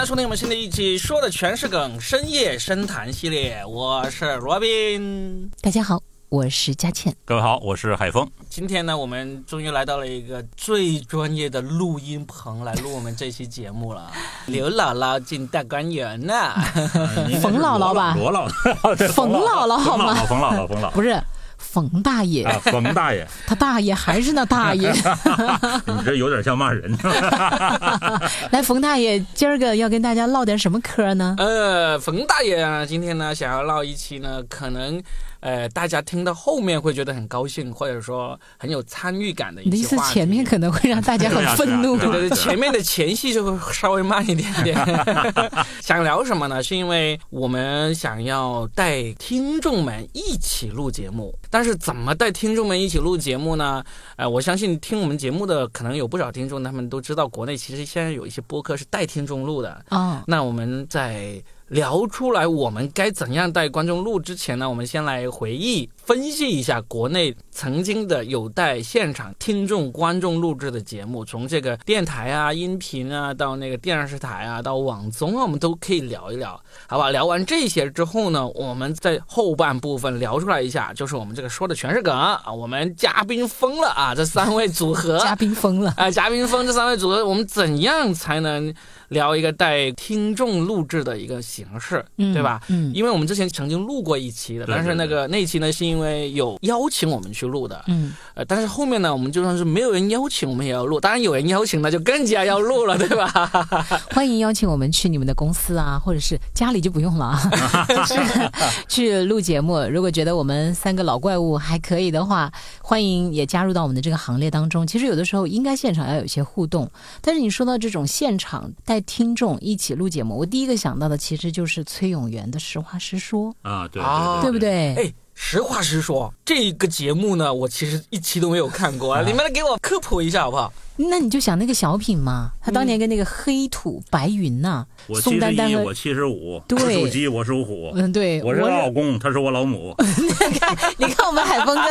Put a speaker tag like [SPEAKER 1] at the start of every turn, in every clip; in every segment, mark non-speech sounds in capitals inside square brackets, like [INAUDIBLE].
[SPEAKER 1] 迎收听我们新的一期，说的全是梗，深夜深谈系列。我是罗宾，
[SPEAKER 2] 大家好，我是佳倩。
[SPEAKER 3] 各位好，我是海峰。
[SPEAKER 1] 今天呢，我们终于来到了一个最专业的录音棚来录我们这期节目了。[LAUGHS] 刘姥姥进大观园呐，[LAUGHS]
[SPEAKER 2] 冯姥姥吧
[SPEAKER 3] 罗姥姥，[LAUGHS]
[SPEAKER 2] 冯姥姥好吗？
[SPEAKER 3] 冯姥姥，冯姥姥，
[SPEAKER 2] 不是冯大爷，
[SPEAKER 3] 啊，冯大爷，[LAUGHS]
[SPEAKER 2] 他大爷还是那大爷。[LAUGHS]
[SPEAKER 3] 你这有点像骂人。[LAUGHS]
[SPEAKER 2] 来，冯大爷，今儿个要跟大家唠点什么嗑呢？
[SPEAKER 1] 呃，冯大爷啊，今天呢想要唠一期呢，可能呃大家听到后面会觉得很高兴，或者说很有参与感的一
[SPEAKER 2] 你的意思
[SPEAKER 1] 期话。
[SPEAKER 2] 前面可能会让大家很愤怒
[SPEAKER 3] 对呀
[SPEAKER 1] 对对对，前面的前戏就会稍微慢一点点。[LAUGHS] 想聊什么呢？是因为我们想要带听众们一起录节目，但是怎么带听众们一起录节目呢？呃，我相信听我们节目的可能有不少听众，他们都知道国内其实现在有一些播客是带听众录的。
[SPEAKER 2] 哦，
[SPEAKER 1] 那我们在聊出来我们该怎样带观众录之前呢，我们先来回忆分析一下国内曾经的有待现场听众观众录制的节目，从这个电台啊、音频啊，到那个电视台啊，到网综啊，我们都可以聊一聊，好吧？聊完这些之后呢，我们在后半部分聊出来一下，就是我们这个说的全是梗啊，我们嘉宾疯了啊，这三位组合 [LAUGHS]
[SPEAKER 2] 嘉宾疯了。
[SPEAKER 1] 啊，嘉宾疯这三位组合，我们怎样才能聊一个带听众录制的一个形式，
[SPEAKER 2] 嗯
[SPEAKER 1] 对吧？
[SPEAKER 2] 嗯
[SPEAKER 1] 因为我们之前曾经录过一期的，但是那个那一期呢，是因为有邀请我们去录的，
[SPEAKER 2] 嗯，
[SPEAKER 1] 呃，但是后面呢，我们就算是没有人邀请，我们也要录，当然有人邀请，那就更加要录了，对吧？[LAUGHS]
[SPEAKER 2] 欢迎邀请我们去你们的公司啊，或者是家里就不用了啊，[LAUGHS] [LAUGHS] 去录节目。如果觉得我们三个老怪物还可以的话，欢迎也加入到我们的这个行列当中。其实有的时候应该现场要有一些互动，但是你说到这种现场带听众一起录节目，我第一个想到的其实就是崔永元的《实话实说》，
[SPEAKER 3] 啊，对
[SPEAKER 1] 对
[SPEAKER 2] 对不？对？
[SPEAKER 1] 哎，实话实说，这个节目呢，我其实一期都没有看过啊，你们来给我科普一下好不好？
[SPEAKER 2] 那你就想那个小品嘛，他当年跟那个黑土白云呐、
[SPEAKER 3] 我
[SPEAKER 2] 宋丹丹和
[SPEAKER 3] 我七十五，
[SPEAKER 2] 对
[SPEAKER 3] 我属鸡，我属虎，
[SPEAKER 2] 嗯，对，
[SPEAKER 3] 我是老公，他是我老母。[LAUGHS]
[SPEAKER 2] 你看你看我们海峰哥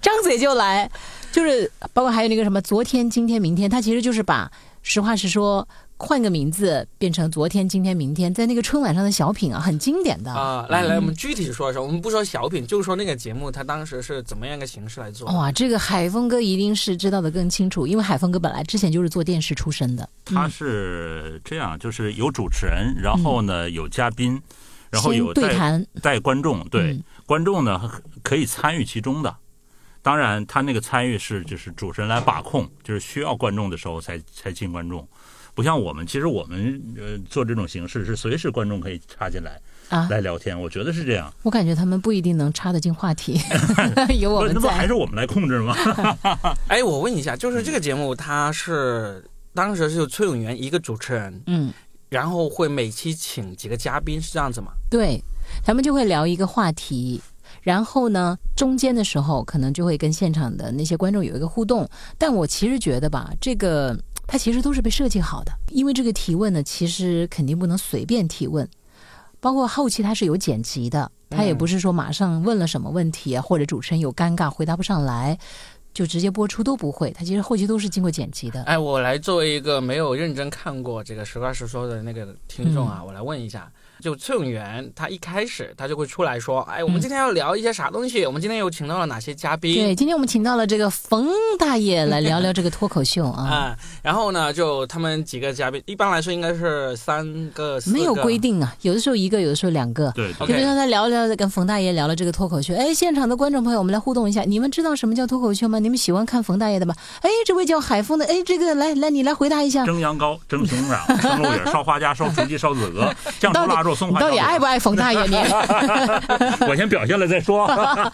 [SPEAKER 2] 张嘴就来，就是包括还有那个什么昨天、今天、明天，他其实就是把实话实说换个名字变成昨天、今天、明天，在那个春晚上的小品啊，很经典的。
[SPEAKER 1] 啊，来来，我们具体说一说，我们不说小品，就说那个节目，它当时是怎么样一个形式来做？
[SPEAKER 2] 哇，这个海峰哥一定是知道的更清楚，因为海峰哥本来之前就是做电视出身的，
[SPEAKER 3] 他是这样，就是有主持人，然后呢有嘉宾，然后有带
[SPEAKER 2] 对谈，
[SPEAKER 3] 带观众，对
[SPEAKER 2] 嗯
[SPEAKER 3] 观众呢可以参与其中的。当然，他那个参与是就是主持人来把控，就是需要观众的时候才才进观众，不像我们，其实我们呃做这种形式是随时观众可以插进来
[SPEAKER 2] 啊
[SPEAKER 3] 来聊天，我觉得是这样。
[SPEAKER 2] 我感觉他们不一定能插得进话题，[LAUGHS] 有我们在。
[SPEAKER 3] 那不还是我们来控制吗？[LAUGHS]
[SPEAKER 1] 哎，我问一下，就是这个节目，它是当时是有崔永元一个主持人，
[SPEAKER 2] 嗯，
[SPEAKER 1] 然后会每期请几个嘉宾，是这样子吗？
[SPEAKER 2] 对，咱们就会聊一个话题，然后呢，中间的时候可能就会跟现场的那些观众有一个互动。但我其实觉得吧，这个它其实都是被设计好的，因为这个提问呢，其实肯定不能随便提问，包括后期它是有剪辑的，它也不是说马上问了什么问题啊，或者主持人有尴尬回答不上来。就直接播出都不会，它其实后期都是经过剪辑的。
[SPEAKER 1] 哎，我来作为一个没有认真看过这个实话实说的那个听众啊，我来问一下，就崔永元他一开始他就会出来说，哎，我们今天要聊一些啥东西？我们今天又请到了哪些嘉宾？
[SPEAKER 2] 对，今天我们请到了这个冯大爷来聊聊这个脱口秀啊。[LAUGHS]
[SPEAKER 1] 啊，然后呢，就他们几个嘉宾，一般来说应该是三个、四个
[SPEAKER 2] 没有规定啊，有的时候一个，有的时候两个。
[SPEAKER 3] 对，
[SPEAKER 2] 比如说他聊聊跟冯大爷聊了这个脱口秀，哎，现场的观众朋友，我们来互动一下，你们知道什么叫脱口秀吗？你们喜欢看冯大爷的吗？哎，这位叫海峰的，哎，这个来来，你来回答一下，
[SPEAKER 3] 蒸羊羔、蒸熊掌、蒸鹿尾、烧花甲、烧雏鸡、烧子鹅、酱 [LAUGHS] 猪腊肉、松
[SPEAKER 2] 你。到底爱不爱冯大爷？你 [LAUGHS]
[SPEAKER 3] 我先表现了再说。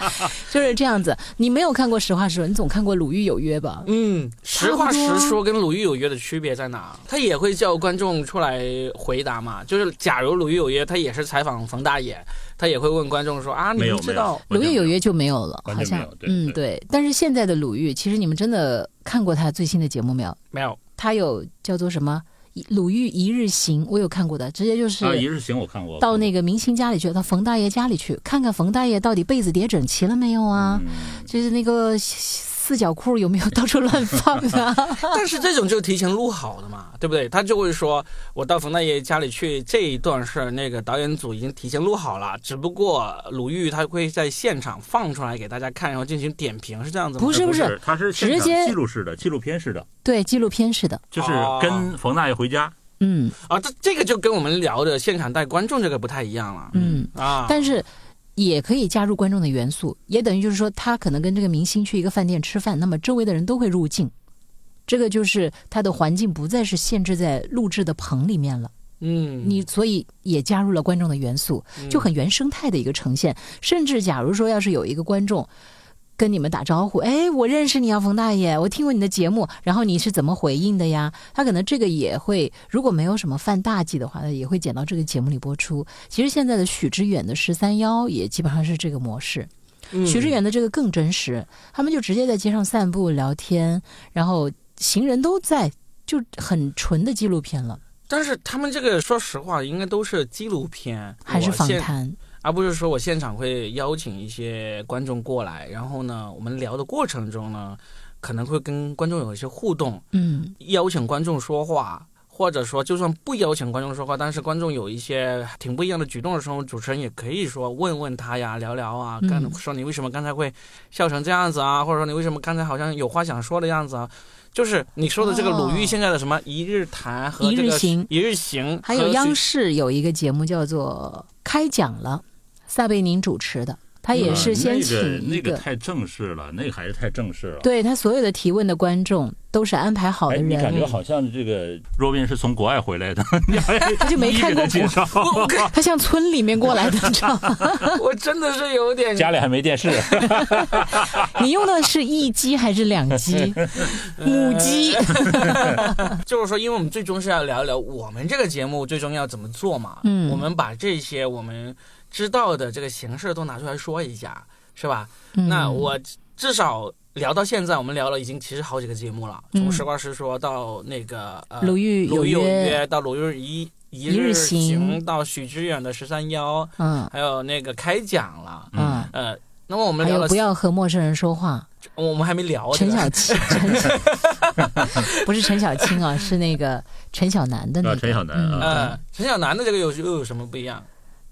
[SPEAKER 3] [LAUGHS]
[SPEAKER 2] 就是这样子，你没有看过《实话实说》，你总看过《鲁豫有约》吧？
[SPEAKER 1] 嗯，实话实说跟鲁豫有约的区别在哪？他也会叫观众出来回答嘛。就是假如鲁豫有约，他也是采访冯大爷，他也会问观众说啊，你们知道？
[SPEAKER 2] 鲁豫有约就没有了，好像嗯，
[SPEAKER 3] 对
[SPEAKER 2] 对。但是现在的鲁豫，其实你们真的看过他最新的节目没有？
[SPEAKER 1] 没有？
[SPEAKER 2] 他有叫做什么《鲁豫一日行》，我有看过的，直接就是
[SPEAKER 3] 啊，一日行我看过。
[SPEAKER 2] 到那个明星家里去，到冯大爷家里去看看冯大爷到底被子叠整齐了没有啊？
[SPEAKER 3] 嗯
[SPEAKER 2] 就是那个私四角裤有没有到处乱放啊？[LAUGHS]
[SPEAKER 1] 但是这种就提前录好的嘛，对不对？他就会说，我到冯大爷家里去，这一段是那个导演组已经提前录好了，只不过鲁豫他会在现场放出来给大家看，然后进行点评，是这样子吗？
[SPEAKER 2] 不是
[SPEAKER 3] 不是，它是
[SPEAKER 2] 直接
[SPEAKER 3] 记录式的、纪录片式的，
[SPEAKER 2] 对，纪录片式的，
[SPEAKER 3] 就是
[SPEAKER 1] 哦
[SPEAKER 3] 跟冯大爷回家。
[SPEAKER 2] 嗯
[SPEAKER 1] 啊，这这个就跟我们聊的现场带观众这个不太一样了
[SPEAKER 2] 嗯，
[SPEAKER 1] 啊。
[SPEAKER 2] 但是。也可以加入观众的元素，也等于就是说，他可能跟这个明星去一个饭店吃饭，那么周围的人都会入境，这个就是他的环境不再是限制在录制的棚里面了。
[SPEAKER 1] 嗯，
[SPEAKER 2] 你所以也加入了观众的元素，就很原生态的一个呈现。甚至假如说要是有一个观众跟你们打招呼，哎，我认识你啊，冯大爷，我听过你的节目，然后你是怎么回应的呀？他可能这个也会，如果没有什么犯大忌的话，他也会剪到这个节目里播出。其实现在的许知远的十三幺也基本上是这个模式。
[SPEAKER 1] 嗯
[SPEAKER 2] 许知远的这个更真实，他们就直接在街上散步聊天，然后行人都在，就很纯的纪录片了，
[SPEAKER 1] 但是他们这个说实话，应该都是纪录片
[SPEAKER 2] 还是访谈？
[SPEAKER 1] 而不是说我现场会邀请一些观众过来，然后呢，我们聊的过程中呢，可能会跟观众有一些互动，
[SPEAKER 2] 嗯。
[SPEAKER 1] 邀请观众说话，或者说就算不邀请观众说话，但是观众有一些挺不一样的举动的时候，主持人也可以说问问他呀，聊聊啊，
[SPEAKER 2] 嗯。
[SPEAKER 1] 跟说你为什么刚才会笑成这样子啊，或者说你为什么刚才好像有话想说的样子啊。就是你说的这个鲁豫
[SPEAKER 2] 哦。
[SPEAKER 1] 现在的什么一日谈和这个
[SPEAKER 2] 一日行
[SPEAKER 1] 一日行，
[SPEAKER 2] 还有央视有一个节目叫做《开讲了》，撒贝宁主持的，他也是先请
[SPEAKER 3] 嗯那
[SPEAKER 2] 一个，
[SPEAKER 3] 那个太正式了，那个还是太正式了。
[SPEAKER 2] 对他所有的提问的观众都是安排好
[SPEAKER 3] 哎，
[SPEAKER 2] 的
[SPEAKER 3] 你感，觉好像这个若斌是从国外回来的，[LAUGHS]
[SPEAKER 2] 他就没看过
[SPEAKER 3] 一一给他介绍，[LAUGHS]
[SPEAKER 2] 他像村里面过来的，你知道吗？[LAUGHS]
[SPEAKER 1] 我真的是有点
[SPEAKER 3] 家里还没电视。
[SPEAKER 2] 你用的是一机还是两机？母鸡？
[SPEAKER 1] 就是说，因为我们最终是要聊一聊我们这个节目最终要怎么做嘛。
[SPEAKER 2] 嗯
[SPEAKER 1] 我们把这些我们知道的这个形式都拿出来说一下，是吧？那
[SPEAKER 2] 嗯
[SPEAKER 1] 我至少聊到现在，我们聊了已经其实好几个节目了，
[SPEAKER 2] 嗯
[SPEAKER 1] 从实话实说到那个呃
[SPEAKER 2] 鲁豫
[SPEAKER 1] 鲁豫有
[SPEAKER 2] 约，
[SPEAKER 1] 到鲁豫一一
[SPEAKER 2] 一日
[SPEAKER 1] 日
[SPEAKER 2] 行
[SPEAKER 1] 到许知远的十三幺，
[SPEAKER 2] 嗯
[SPEAKER 1] 还有那个开讲了。
[SPEAKER 2] 嗯，
[SPEAKER 1] 呃，那么我们
[SPEAKER 2] 还
[SPEAKER 1] 聊了，
[SPEAKER 2] 有不要和陌生人说话。
[SPEAKER 1] 我们还没聊
[SPEAKER 2] 陈小青，[LAUGHS] 陈小 [LAUGHS] 不是陈小青啊，是那个陈小南的那
[SPEAKER 3] 啊
[SPEAKER 2] 个。
[SPEAKER 3] 陈小南
[SPEAKER 2] 嗯
[SPEAKER 3] 啊
[SPEAKER 1] 呃，陈小南的这个有又有什么不一样？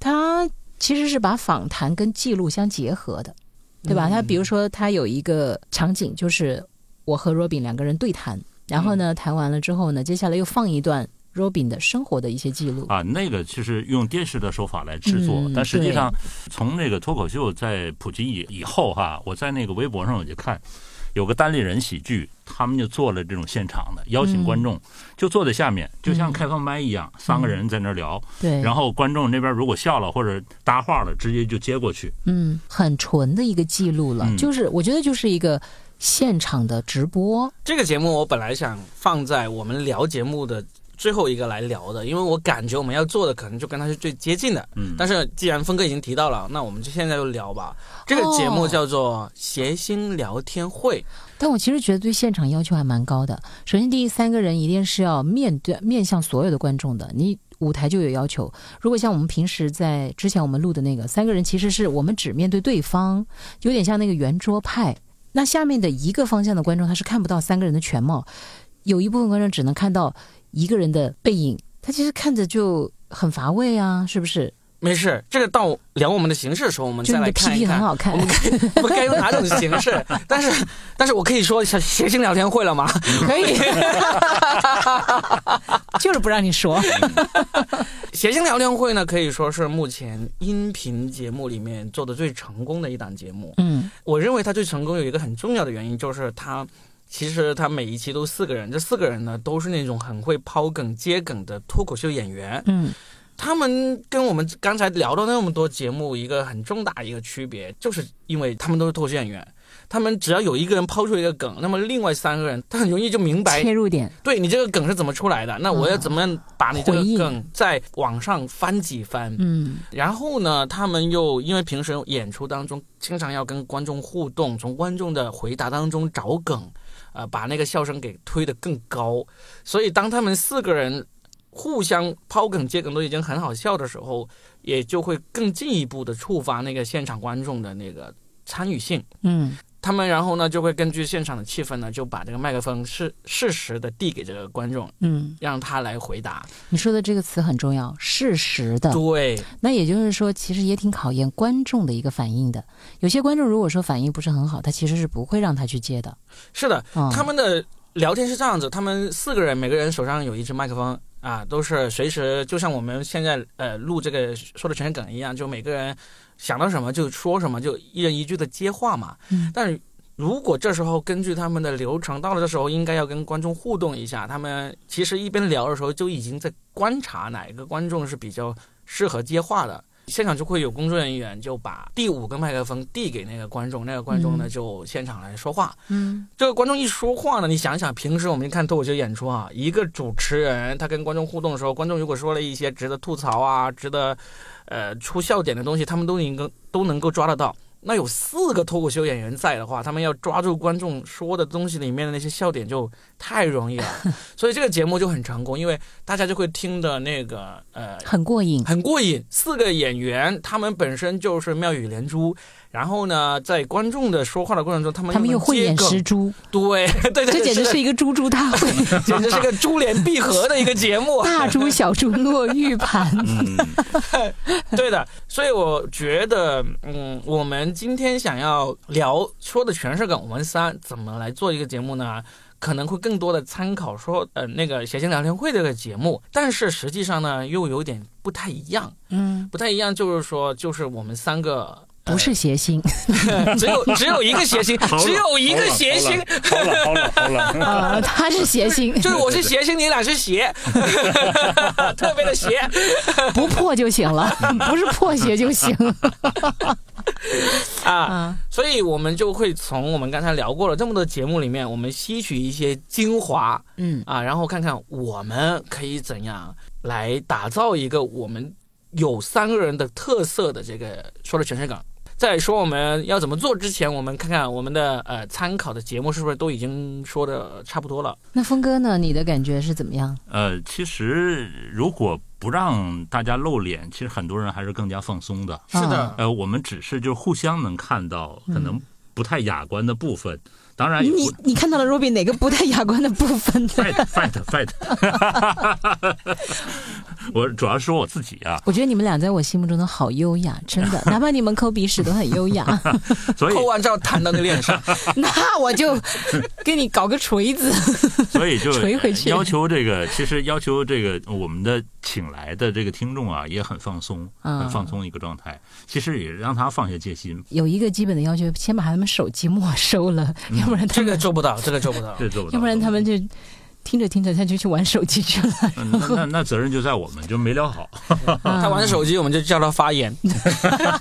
[SPEAKER 2] 他其实是把访谈跟记录相结合的，对吧？
[SPEAKER 1] 嗯
[SPEAKER 2] 他比如说，他有一个场景，就是我和 Robin 两个人对谈，然后
[SPEAKER 1] 嗯
[SPEAKER 2] 呢，谈完了之后呢，接下来又放一段 Robin 的生活的一些记录。
[SPEAKER 3] 啊，那个其实用电视的手法来制作，
[SPEAKER 2] 嗯
[SPEAKER 3] 但实际上从那个脱口秀在普及以以后哈，我在那个微博上我就看，有个单立人喜剧，他们就做了这种现场的，邀请观众、就坐在下面，就像开放麦一样，三个人在那儿聊，
[SPEAKER 2] 对，
[SPEAKER 3] 然后观众那边如果笑了或者搭话了，直接就接过去。
[SPEAKER 2] 嗯，很纯的一个记录了，
[SPEAKER 3] 嗯。
[SPEAKER 2] 就是我觉得就是一个现场的直播。
[SPEAKER 1] 这个节目我本来想放在我们聊节目的最后一个来聊的，因为我感觉我们要做的可能就跟他是最接近的。
[SPEAKER 3] 嗯，
[SPEAKER 1] 但是既然峰哥已经提到了，那我们就现在就聊吧。这个节目叫做《谐星聊天会》，
[SPEAKER 2] 但我其实觉得对现场要求还蛮高的。首先，第一，三个人一定是要面对面向所有的观众的，你舞台就有要求。如果像我们平时在之前我们录的那个三个人，其实是我们只面对对方，有点像那个圆桌派。那下面的一个方向的观众他是看不到三个人的全貌，有一部分观众只能看到一个人的背影，他其实看着就很乏味啊，是不是？
[SPEAKER 1] 没事，这个到聊我们的形式的时候，我们再来看一
[SPEAKER 2] PPT 很。好看
[SPEAKER 1] 我，们该我们 [LAUGHS] 该用哪种形式？但是，但是我可以说谐谐星聊天会了吗？[LAUGHS]
[SPEAKER 2] 可以，[LAUGHS] 就是不让你说。
[SPEAKER 1] 谐星聊天会呢，可以说是目前音频节目里面做的最成功的一档节目。
[SPEAKER 2] 嗯
[SPEAKER 1] 我认为它最成功有一个很重要的原因，就是它其实他每一期都四个人，这四个人呢都是那种很会抛梗接梗的脱口秀演员。
[SPEAKER 2] 嗯
[SPEAKER 1] 他们跟我们刚才聊到那么多节目一个很重大一个区别，就是因为他们都是脱口秀演员。他们只要有一个人抛出一个梗，那么另外三个人他很容易就明白
[SPEAKER 2] 切入点，
[SPEAKER 1] 对你这个梗是怎么出来的，那我要怎么样把你这个梗在网上翻几番？
[SPEAKER 2] 嗯
[SPEAKER 1] 然后呢，他们又因为平时演出当中经常要跟观众互动，从观众的回答当中找梗，呃，把那个笑声给推得更高。所以当他们四个人互相抛梗接梗都已经很好笑的时候，也就会更进一步的触发那个现场观众的那个参与性。
[SPEAKER 2] 嗯
[SPEAKER 1] 他们然后呢就会根据现场的气氛呢，就把这个麦克风适适时的递给这个观众，
[SPEAKER 2] 嗯，
[SPEAKER 1] 让他来回答。
[SPEAKER 2] 你说的这个词很重要，适时的。
[SPEAKER 1] 对，
[SPEAKER 2] 那也就是说，其实也挺考验观众的一个反应的。有些观众如果说反应不是很好，他其实是不会让他去接的。
[SPEAKER 1] 是的，
[SPEAKER 2] 嗯、
[SPEAKER 1] 他们的聊天是这样子，他们四个人每个人手上有一支麦克风啊，都是随时就像我们现在呃录这个说的全是梗一样，就每个人想到什么就说什么，就一人一句的接话嘛。
[SPEAKER 2] 嗯
[SPEAKER 1] 但是如果这时候根据他们的流程，到了这时候应该要跟观众互动一下，他们其实一边聊的时候就已经在观察哪一个观众是比较适合接话的。现场就会有工作人员就把第五个麦克风递给那个观众，那个观众呢
[SPEAKER 2] 嗯
[SPEAKER 1] 就现场来说话。
[SPEAKER 2] 嗯
[SPEAKER 1] 这个观众一说话呢，你想想，平时我们看脱口秀演出啊，一个主持人他跟观众互动的时候，观众如果说了一些值得吐槽啊、值得呃出笑点的东西，他们都能够都能够抓得到。那有四个脱口秀演员在的话，他们要抓住观众说的东西里面的那些笑点就太容易了，[LAUGHS] 所以这个节目就很成功，因为大家就会听的那个呃
[SPEAKER 2] 很过瘾。
[SPEAKER 1] 很过瘾。四个演员他们本身就是妙语连珠，然后呢，在观众的说话的过程中，他们
[SPEAKER 2] 他们又慧眼
[SPEAKER 1] 识
[SPEAKER 2] 识珠，
[SPEAKER 1] 对 [LAUGHS] 对对，
[SPEAKER 2] 这简直是一个猪猪大会，[LAUGHS]
[SPEAKER 1] 简直是个珠联璧合的一个节目。[LAUGHS]
[SPEAKER 2] 大猪小猪落玉盘。
[SPEAKER 3] 嗯，
[SPEAKER 1] 对的，所以我觉得，嗯，我们今天想要聊说的全是梗，我们仨怎么来做一个节目呢？可能会更多的参考说，呃，那个谐星聊天会这个节目，但是实际上呢，又有点不太一样，
[SPEAKER 2] 嗯，
[SPEAKER 1] 不太一样，就是说，就是我们三个。
[SPEAKER 2] 不是谐星
[SPEAKER 1] 呃 [LAUGHS] 只有只有一个谐星，只有一个谐星，
[SPEAKER 3] 好了好了好了，
[SPEAKER 2] 啊，他是谐星，
[SPEAKER 1] 就是我是谐星，你俩是邪，[LAUGHS] 特别的邪。[LAUGHS]
[SPEAKER 2] 不破就行了，不是破鞋就行。
[SPEAKER 1] 啊，
[SPEAKER 2] 啊，
[SPEAKER 1] 所以我们就会从我们刚才聊过了这么多节目里面，我们吸取一些精华
[SPEAKER 2] 嗯
[SPEAKER 1] 啊，然后看看我们可以怎样来打造一个我们有三个人的特色的这个说的全是梗。在说我们要怎么做之前，我们看看我们的呃参考的节目是不是都已经说的差不多了。
[SPEAKER 2] 那峰哥呢？你的感觉是怎么样？
[SPEAKER 3] 呃，其实如果不让大家露脸，其实很多人还是更加放松的。
[SPEAKER 1] 是的
[SPEAKER 2] 啊，
[SPEAKER 3] 呃，我们只是就互相能看到可能不太雅观的部分，当然
[SPEAKER 2] 你你看到了 Robin 哪个不太雅观的部分呢
[SPEAKER 3] ？fight fight fight。[LAUGHS] 我主要说我自己啊，
[SPEAKER 2] 我觉得你们俩在我心目中的好优雅，真的，[LAUGHS] 哪怕你们抠鼻屎都很优雅。[LAUGHS]
[SPEAKER 3] 所以
[SPEAKER 1] 抠完之后弹到你脸上，[LAUGHS]
[SPEAKER 2] 那我就给你搞个锤子。
[SPEAKER 3] 所以就
[SPEAKER 2] 锤回去
[SPEAKER 3] 要求这个，其实要求这个我们的请来的这个听众啊，也很放松，
[SPEAKER 2] 嗯
[SPEAKER 3] 很放松一个状态。其实也让他放下戒心，
[SPEAKER 2] 有一个基本的要求，先把他们手机没收了，要不然他
[SPEAKER 1] 这个，做不到，这个做不到。
[SPEAKER 3] 这做不到。
[SPEAKER 2] 要不然他们就听着听着他就去玩手机去了。
[SPEAKER 3] 嗯那 [LAUGHS] 那那责任就在我们，就没聊好。
[SPEAKER 1] 他玩手机，我们就叫他发言。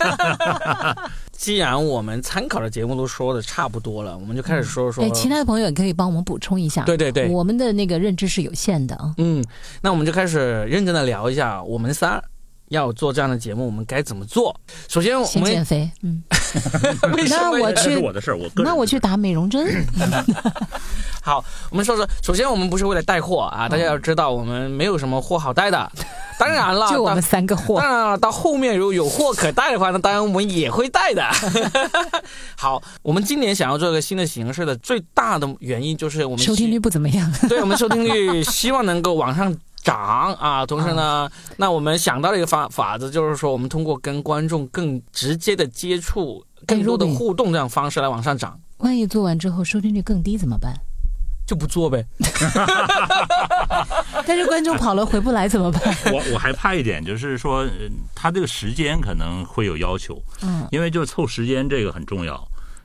[SPEAKER 1] [LAUGHS] 既然我们参考的节目都说的差不多了，我们就开始说说。
[SPEAKER 2] 哎，其他的朋友也可以帮我们补充一下。
[SPEAKER 1] 对对对，
[SPEAKER 2] 我们的那个认知是有限的啊。
[SPEAKER 1] 嗯，那我们就开始认真的聊一下，我们仨要做这样的节目，我们该怎么做？首先，我
[SPEAKER 2] 们减肥，嗯，[LAUGHS] 那我去
[SPEAKER 3] 是我的事儿，我
[SPEAKER 2] 那我去打美容针。[LAUGHS]
[SPEAKER 1] 好，我们说说，首先我们不是为了带货啊，大家要知道我们没有什么货好带的。[LAUGHS] 当然了，
[SPEAKER 2] 就我们三个货
[SPEAKER 1] 当，然了，到后面如果有货可带的话，那当然我们也会带的。好，我们今年想要做一个新的形式的最大的原因就是我们
[SPEAKER 2] 收听率不怎么样。
[SPEAKER 1] 对我们收听率希望能够往上涨啊。同时呢，那我们想到了一个法法子，就是说我们通过跟观众更直接的接触、更多的互动这样方式来往上涨，
[SPEAKER 2] 万一做完之后收听率更低怎么办？
[SPEAKER 1] 就不做呗。[LAUGHS] [LAUGHS]
[SPEAKER 2] 但是观众跑了回不来怎么办？
[SPEAKER 3] 我我还怕一点，就是说，呃他这个时间可能会有要求，
[SPEAKER 2] 嗯，
[SPEAKER 3] 因为就是凑时间这个很重要。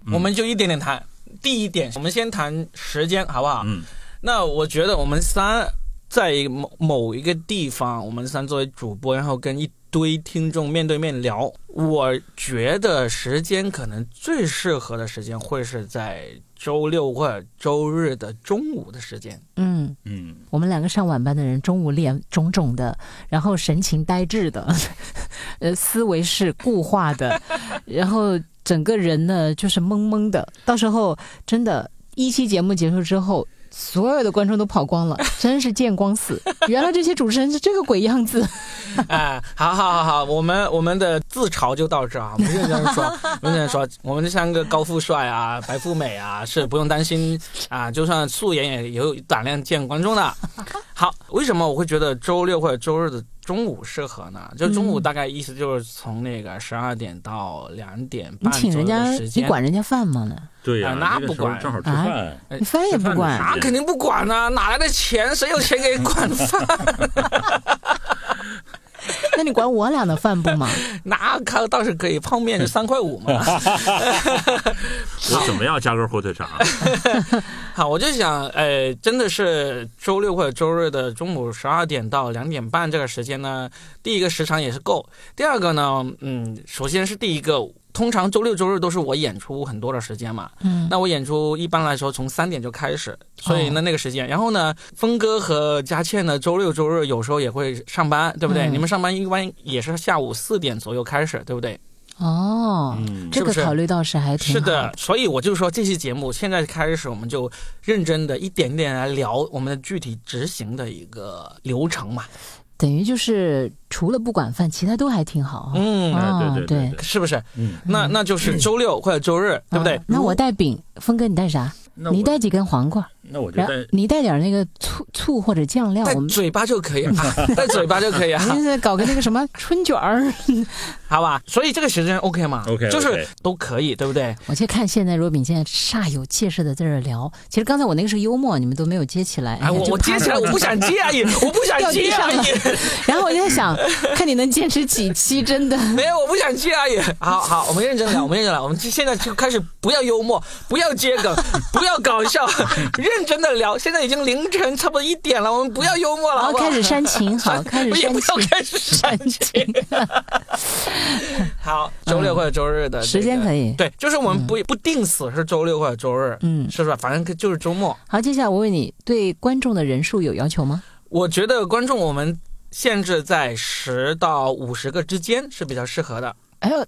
[SPEAKER 3] 嗯
[SPEAKER 1] 我们就一点点谈。第一点，我们先谈时间，好不好？
[SPEAKER 3] 嗯，
[SPEAKER 1] 那我觉得我们三在某某一个地方，我们三作为主播，然后跟一堆听众面对面聊，我觉得时间可能最适合的时间会是在周六或者周日的中午的时间。
[SPEAKER 2] 嗯，
[SPEAKER 3] 嗯，
[SPEAKER 2] 我们两个上晚班的人，中午脸肿肿的，然后神情呆滞的，[LAUGHS] 呃，思维是固化的，[LAUGHS] 然后整个人呢就是懵懵的。到时候真的，一期节目结束之后，所有的观众都跑光了，[LAUGHS] 真是见光死。原来这些主持人是这个鬼样子。[LAUGHS]
[SPEAKER 1] 哎，好好好好，我们我们的自嘲就到这啊，不用这样说，[LAUGHS] 不用这样说，我们这三个高富帅啊、白富美啊，是不用担心啊，就算素颜也有胆量见观众的。好，为什么我会觉得周六或者周日的中午适合呢？就中午大概意思就是从那个十二点到两点半左右
[SPEAKER 2] 请人家
[SPEAKER 1] 的时，间。
[SPEAKER 2] 你管人家饭吗呢？
[SPEAKER 3] 对呀、
[SPEAKER 1] 啊那
[SPEAKER 3] 那个
[SPEAKER 1] 不管
[SPEAKER 3] 正好吃
[SPEAKER 2] 啊
[SPEAKER 3] 饭。
[SPEAKER 2] 你饭也不管
[SPEAKER 3] 吃饭的时
[SPEAKER 1] 那肯定不管呢、哪来的钱？谁有钱给管饭？[LAUGHS] [LAUGHS]
[SPEAKER 2] 那你管我俩的饭不吗？[LAUGHS]
[SPEAKER 1] 那可倒是可以，泡面就 [LAUGHS] 三块五嘛。
[SPEAKER 3] 我怎么样加根火腿肠？
[SPEAKER 1] 好，我就想，呃，真的是周六或者周日的中午十二点到两点半这个时间呢，第一个时长也是够。第二个呢，嗯，首先是第一个，通常周六周日都是我演出很多的时间嘛。
[SPEAKER 2] 嗯，
[SPEAKER 1] 那我演出一般来说从三点就开始，所以呢那个时间，然后呢，峰哥和佳倩呢周六周日有时候也会上班，对不对？
[SPEAKER 2] 嗯
[SPEAKER 1] 你们上班一般也是下午四点左右开始，对不对？
[SPEAKER 2] 哦，
[SPEAKER 3] 嗯，
[SPEAKER 2] 这个考虑倒是还挺好
[SPEAKER 1] 是的，。所以我就说这期节目现在开始，我们就认真的一点点来聊我们的具体执行的一个流程嘛。
[SPEAKER 2] 等于就是除了不管饭，其他都还挺好啊。
[SPEAKER 1] 嗯，
[SPEAKER 3] 对对对
[SPEAKER 1] 是不是？
[SPEAKER 3] 嗯，
[SPEAKER 1] 那那就是周六或者周日，对不对
[SPEAKER 2] 啊？那我带饼，峰哥你带啥？你带几根黄瓜，
[SPEAKER 3] 那我就
[SPEAKER 2] 然后
[SPEAKER 3] 在
[SPEAKER 2] 你带点那个醋醋或者酱料，我们
[SPEAKER 1] 带嘴巴就可以啊，[LAUGHS] 带嘴巴就可以啊，
[SPEAKER 2] 现在搞个那个什么春卷儿。[LAUGHS]
[SPEAKER 1] 好吧？所以这个时间 OK 吗
[SPEAKER 3] OK，OK
[SPEAKER 1] 就是都可以，对不对？
[SPEAKER 2] 我去看现在若饼现在煞有介事的在这聊，其实刚才我那个是幽默，你们都没有接起来。
[SPEAKER 1] 哎，我我接起来，我不想接而已，我不想接而
[SPEAKER 2] 上了
[SPEAKER 1] 已，
[SPEAKER 2] 然后我就在想，看你能坚持几期，真的。[LAUGHS]
[SPEAKER 1] 没有，我不想接而已。好好，我们认真聊，我们认真聊，我们现在就开始不要幽默，不要接梗，不要搞笑，认真的聊。现在已经凌晨差不多一点了，我们不要幽默了，好
[SPEAKER 2] 开始煽情，好，开始
[SPEAKER 1] 也
[SPEAKER 2] 煽
[SPEAKER 1] 不要
[SPEAKER 2] 情。
[SPEAKER 1] 开始煽情。[LAUGHS] 好，周六或者周日的、
[SPEAKER 2] 嗯时间可以
[SPEAKER 1] 对，就是我们不、不定死是周六或者周日，
[SPEAKER 2] 嗯
[SPEAKER 1] 是吧？反正就是周末。
[SPEAKER 2] 好，接下来我问你，对观众的人数有要求吗？
[SPEAKER 1] 我觉得观众我们限制在十到五十个之间是比较适合的。
[SPEAKER 2] 哎呦，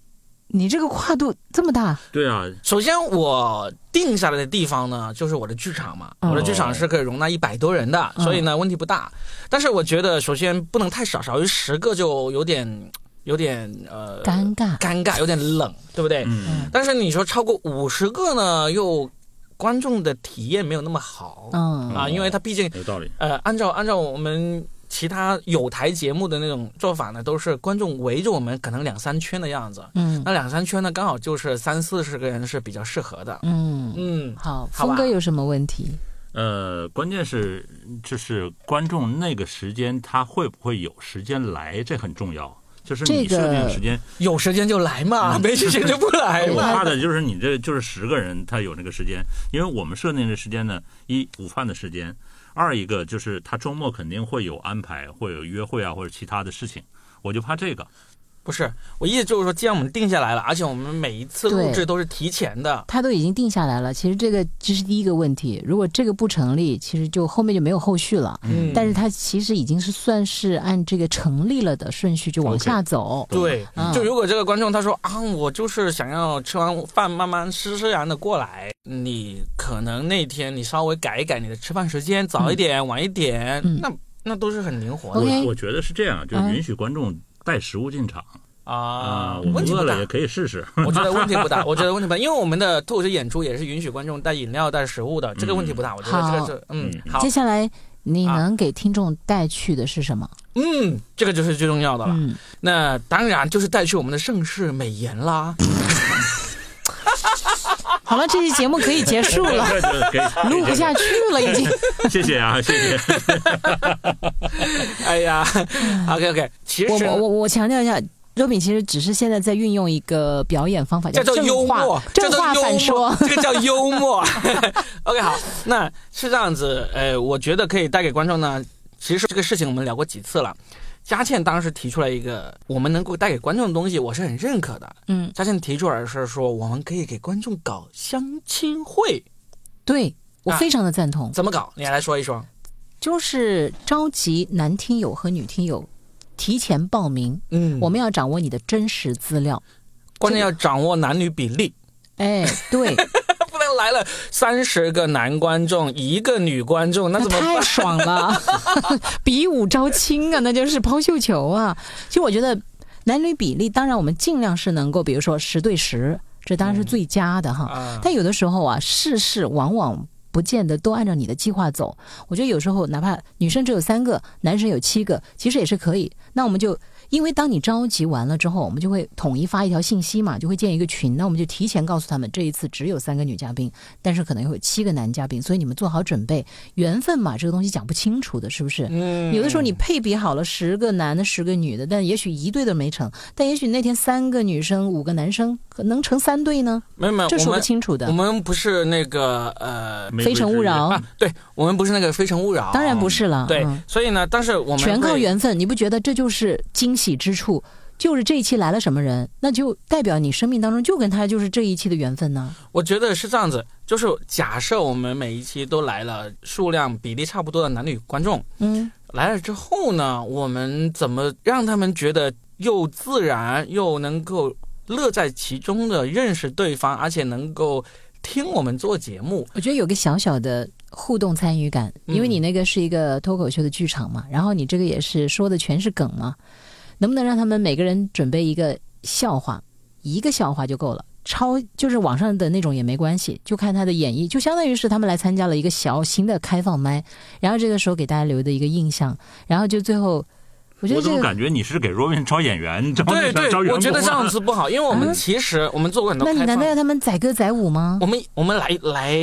[SPEAKER 2] 你这个跨度这么大，
[SPEAKER 3] 对啊，
[SPEAKER 1] 首先，我定下来的地方呢，就是我的剧场嘛。
[SPEAKER 2] 哦
[SPEAKER 1] 我的剧场是可以容纳一百多人的，
[SPEAKER 2] 嗯
[SPEAKER 1] 所以呢问题不大。但是我觉得，首先不能太少，少于十个就有点有点呃
[SPEAKER 2] 尴尬。
[SPEAKER 1] 尴尬，有点冷，对不对？
[SPEAKER 3] 嗯，
[SPEAKER 1] 但是你说超过五十个呢，又观众的体验没有那么好、
[SPEAKER 2] 嗯
[SPEAKER 1] 啊，因为它毕竟
[SPEAKER 3] 有道理。
[SPEAKER 1] 呃，按照按照我们其他有台节目的那种做法呢，都是观众围着我们可能两三圈的样子。
[SPEAKER 2] 嗯
[SPEAKER 1] 那两三圈呢，刚好就是三四十个人是比较适合的。
[SPEAKER 2] 嗯，
[SPEAKER 1] 嗯，
[SPEAKER 2] 好，峰哥有什么问题？
[SPEAKER 3] 呃，关键是就是观众那个时间他会不会有时间来，这很重要。就是你设定时间，
[SPEAKER 1] 有时间就来嘛，没时间就不来
[SPEAKER 3] 我
[SPEAKER 1] 嘛。
[SPEAKER 3] 怕的就是你这就是十个人他有那个时间，因为我们设定的时间呢，一午饭的时间，二一个就是他周末肯定会有安排，会有约会啊或者其他的事情，我就怕这个。
[SPEAKER 1] 不是，我意思就是说，既然我们定下来了，而且我们每一次录制都是提前的，
[SPEAKER 2] 他都已经定下来了，其实这个这是第一个问题。如果这个不成立，其实就后面就没有后续了。
[SPEAKER 1] 嗯。
[SPEAKER 2] 但是他其实已经是算是按这个成立了的顺序就往下走。
[SPEAKER 1] 对，
[SPEAKER 2] 嗯。
[SPEAKER 1] 就如果这个观众他说啊，我就是想要吃完饭慢慢施施然的过来，你可能那天你稍微改一改你的吃饭时间，早一点、晚一点，
[SPEAKER 2] 嗯。
[SPEAKER 1] 那那都是很灵活的。
[SPEAKER 3] 我我觉得是这样，就允许观众带食物进场
[SPEAKER 1] 啊
[SPEAKER 3] 啊，。我
[SPEAKER 1] 问题不大
[SPEAKER 3] 们饿了也，可以试试。
[SPEAKER 1] 我觉得问题不大，[LAUGHS] 我觉得问题不大，因为我们的脱口秀演出也是允许观众带饮料、带食物的，这个问题不大。我觉得这个是嗯
[SPEAKER 3] 嗯
[SPEAKER 1] 好
[SPEAKER 2] 接，下来你
[SPEAKER 1] 啊
[SPEAKER 2] 能给听众带去的是什么？
[SPEAKER 1] 嗯，这个就是最重要的了。
[SPEAKER 2] 嗯，
[SPEAKER 1] 那当然就是带去我们的盛世美颜啦。[LAUGHS]
[SPEAKER 2] 好了，这期节目可以结束了，[LAUGHS] 录不下去了已经。[LAUGHS]
[SPEAKER 3] 谢谢啊，谢谢。[LAUGHS]
[SPEAKER 1] 哎呀，OK OK，其实
[SPEAKER 2] 我我我我强调一下。周炳其实只是现在在运用一个表演方法，
[SPEAKER 1] 叫做幽默，叫
[SPEAKER 2] 正话
[SPEAKER 1] 做幽默
[SPEAKER 2] 反说。，
[SPEAKER 1] 这个叫幽默。OK，好，那是这样子，呃，我觉得可以带给观众呢。其实这个事情我们聊过几次了。佳倩当时提出来一个我们能够带给观众的东西，我是很认可的。
[SPEAKER 2] 嗯，
[SPEAKER 1] 佳倩提出来的是说，我们可以给观众搞相亲会，
[SPEAKER 2] 对我
[SPEAKER 1] 啊
[SPEAKER 2] 非常的赞同，
[SPEAKER 1] 怎么搞？你来说一说。
[SPEAKER 2] 就是召集男听友和女听友提前报名，
[SPEAKER 1] 嗯
[SPEAKER 2] 我们要掌握你的真实资料。
[SPEAKER 1] 关键要掌握男女比例，
[SPEAKER 2] 哎，对，[LAUGHS]
[SPEAKER 1] 来了三十个男观众，一个女观众，那怎么太？
[SPEAKER 2] 爽了，[LAUGHS] 比武招亲啊，那就是抛绣球啊。其实我觉得男女比例，当然我们尽量是能够，比如说十对十，这当然是最佳的哈。
[SPEAKER 1] 啊，
[SPEAKER 2] 但有的时候啊，事事往往不见得都按照你的计划走。我觉得有时候哪怕女生只有三个，男生有七个，其实也是可以。那我们就因为当你召集完了之后，我们就会统一发一条信息嘛，就会建一个群。那我们就提前告诉他们，这一次只有三个女嘉宾，但是可能会有七个男嘉宾，所以你们做好准备。缘分嘛，这个东西讲不清楚的，是不是？
[SPEAKER 1] 嗯
[SPEAKER 2] 有的时候你配比好了十个男的，十个女的，但也许一对都没成，但也许那天三个女生，五个男生，可能成三对呢，
[SPEAKER 1] 没有没有，
[SPEAKER 2] 这说不清楚的
[SPEAKER 1] 我。们不是那个呃
[SPEAKER 2] 非诚勿扰
[SPEAKER 1] 啊，对我们不是那个非诚勿扰，
[SPEAKER 2] 当然不是了，
[SPEAKER 1] 对
[SPEAKER 2] 嗯，
[SPEAKER 1] 所以呢，但是我们
[SPEAKER 2] 全靠缘分。你不觉得这就是惊喜之处？就是这一期来了什么人，那就代表你生命当中就跟他就是这一期的缘分呢。
[SPEAKER 1] 我觉得是这样子，就是假设我们每一期都来了数量比例差不多的男女观众，
[SPEAKER 2] 嗯，
[SPEAKER 1] 来了之后呢，我们怎么让他们觉得又自然又能够乐在其中的认识对方，而且能够听我们做节目？
[SPEAKER 2] 我觉得有个小小的互动参与感，因为
[SPEAKER 1] 嗯
[SPEAKER 2] 你那个是一个脱口秀的剧场嘛，然后你这个也是说的全是梗嘛，能不能让他们每个人准备一个笑话，一个笑话就够了。超就是网上的那种也没关系，就看他的演绎，就相当于是他们来参加了一个小型的开放麦，然后这个时候给大家留的一个印象，然后就最后，我觉
[SPEAKER 3] 我怎么
[SPEAKER 2] 得这个
[SPEAKER 3] 感觉你是给 Robin [LAUGHS] 招演员，招
[SPEAKER 1] 对对
[SPEAKER 3] 招，员
[SPEAKER 1] 我觉得这样子不好，因为我们
[SPEAKER 2] 嗯
[SPEAKER 1] 其实我们做过很多
[SPEAKER 2] 那你难道要他们载歌载舞吗？
[SPEAKER 1] 我们我们来来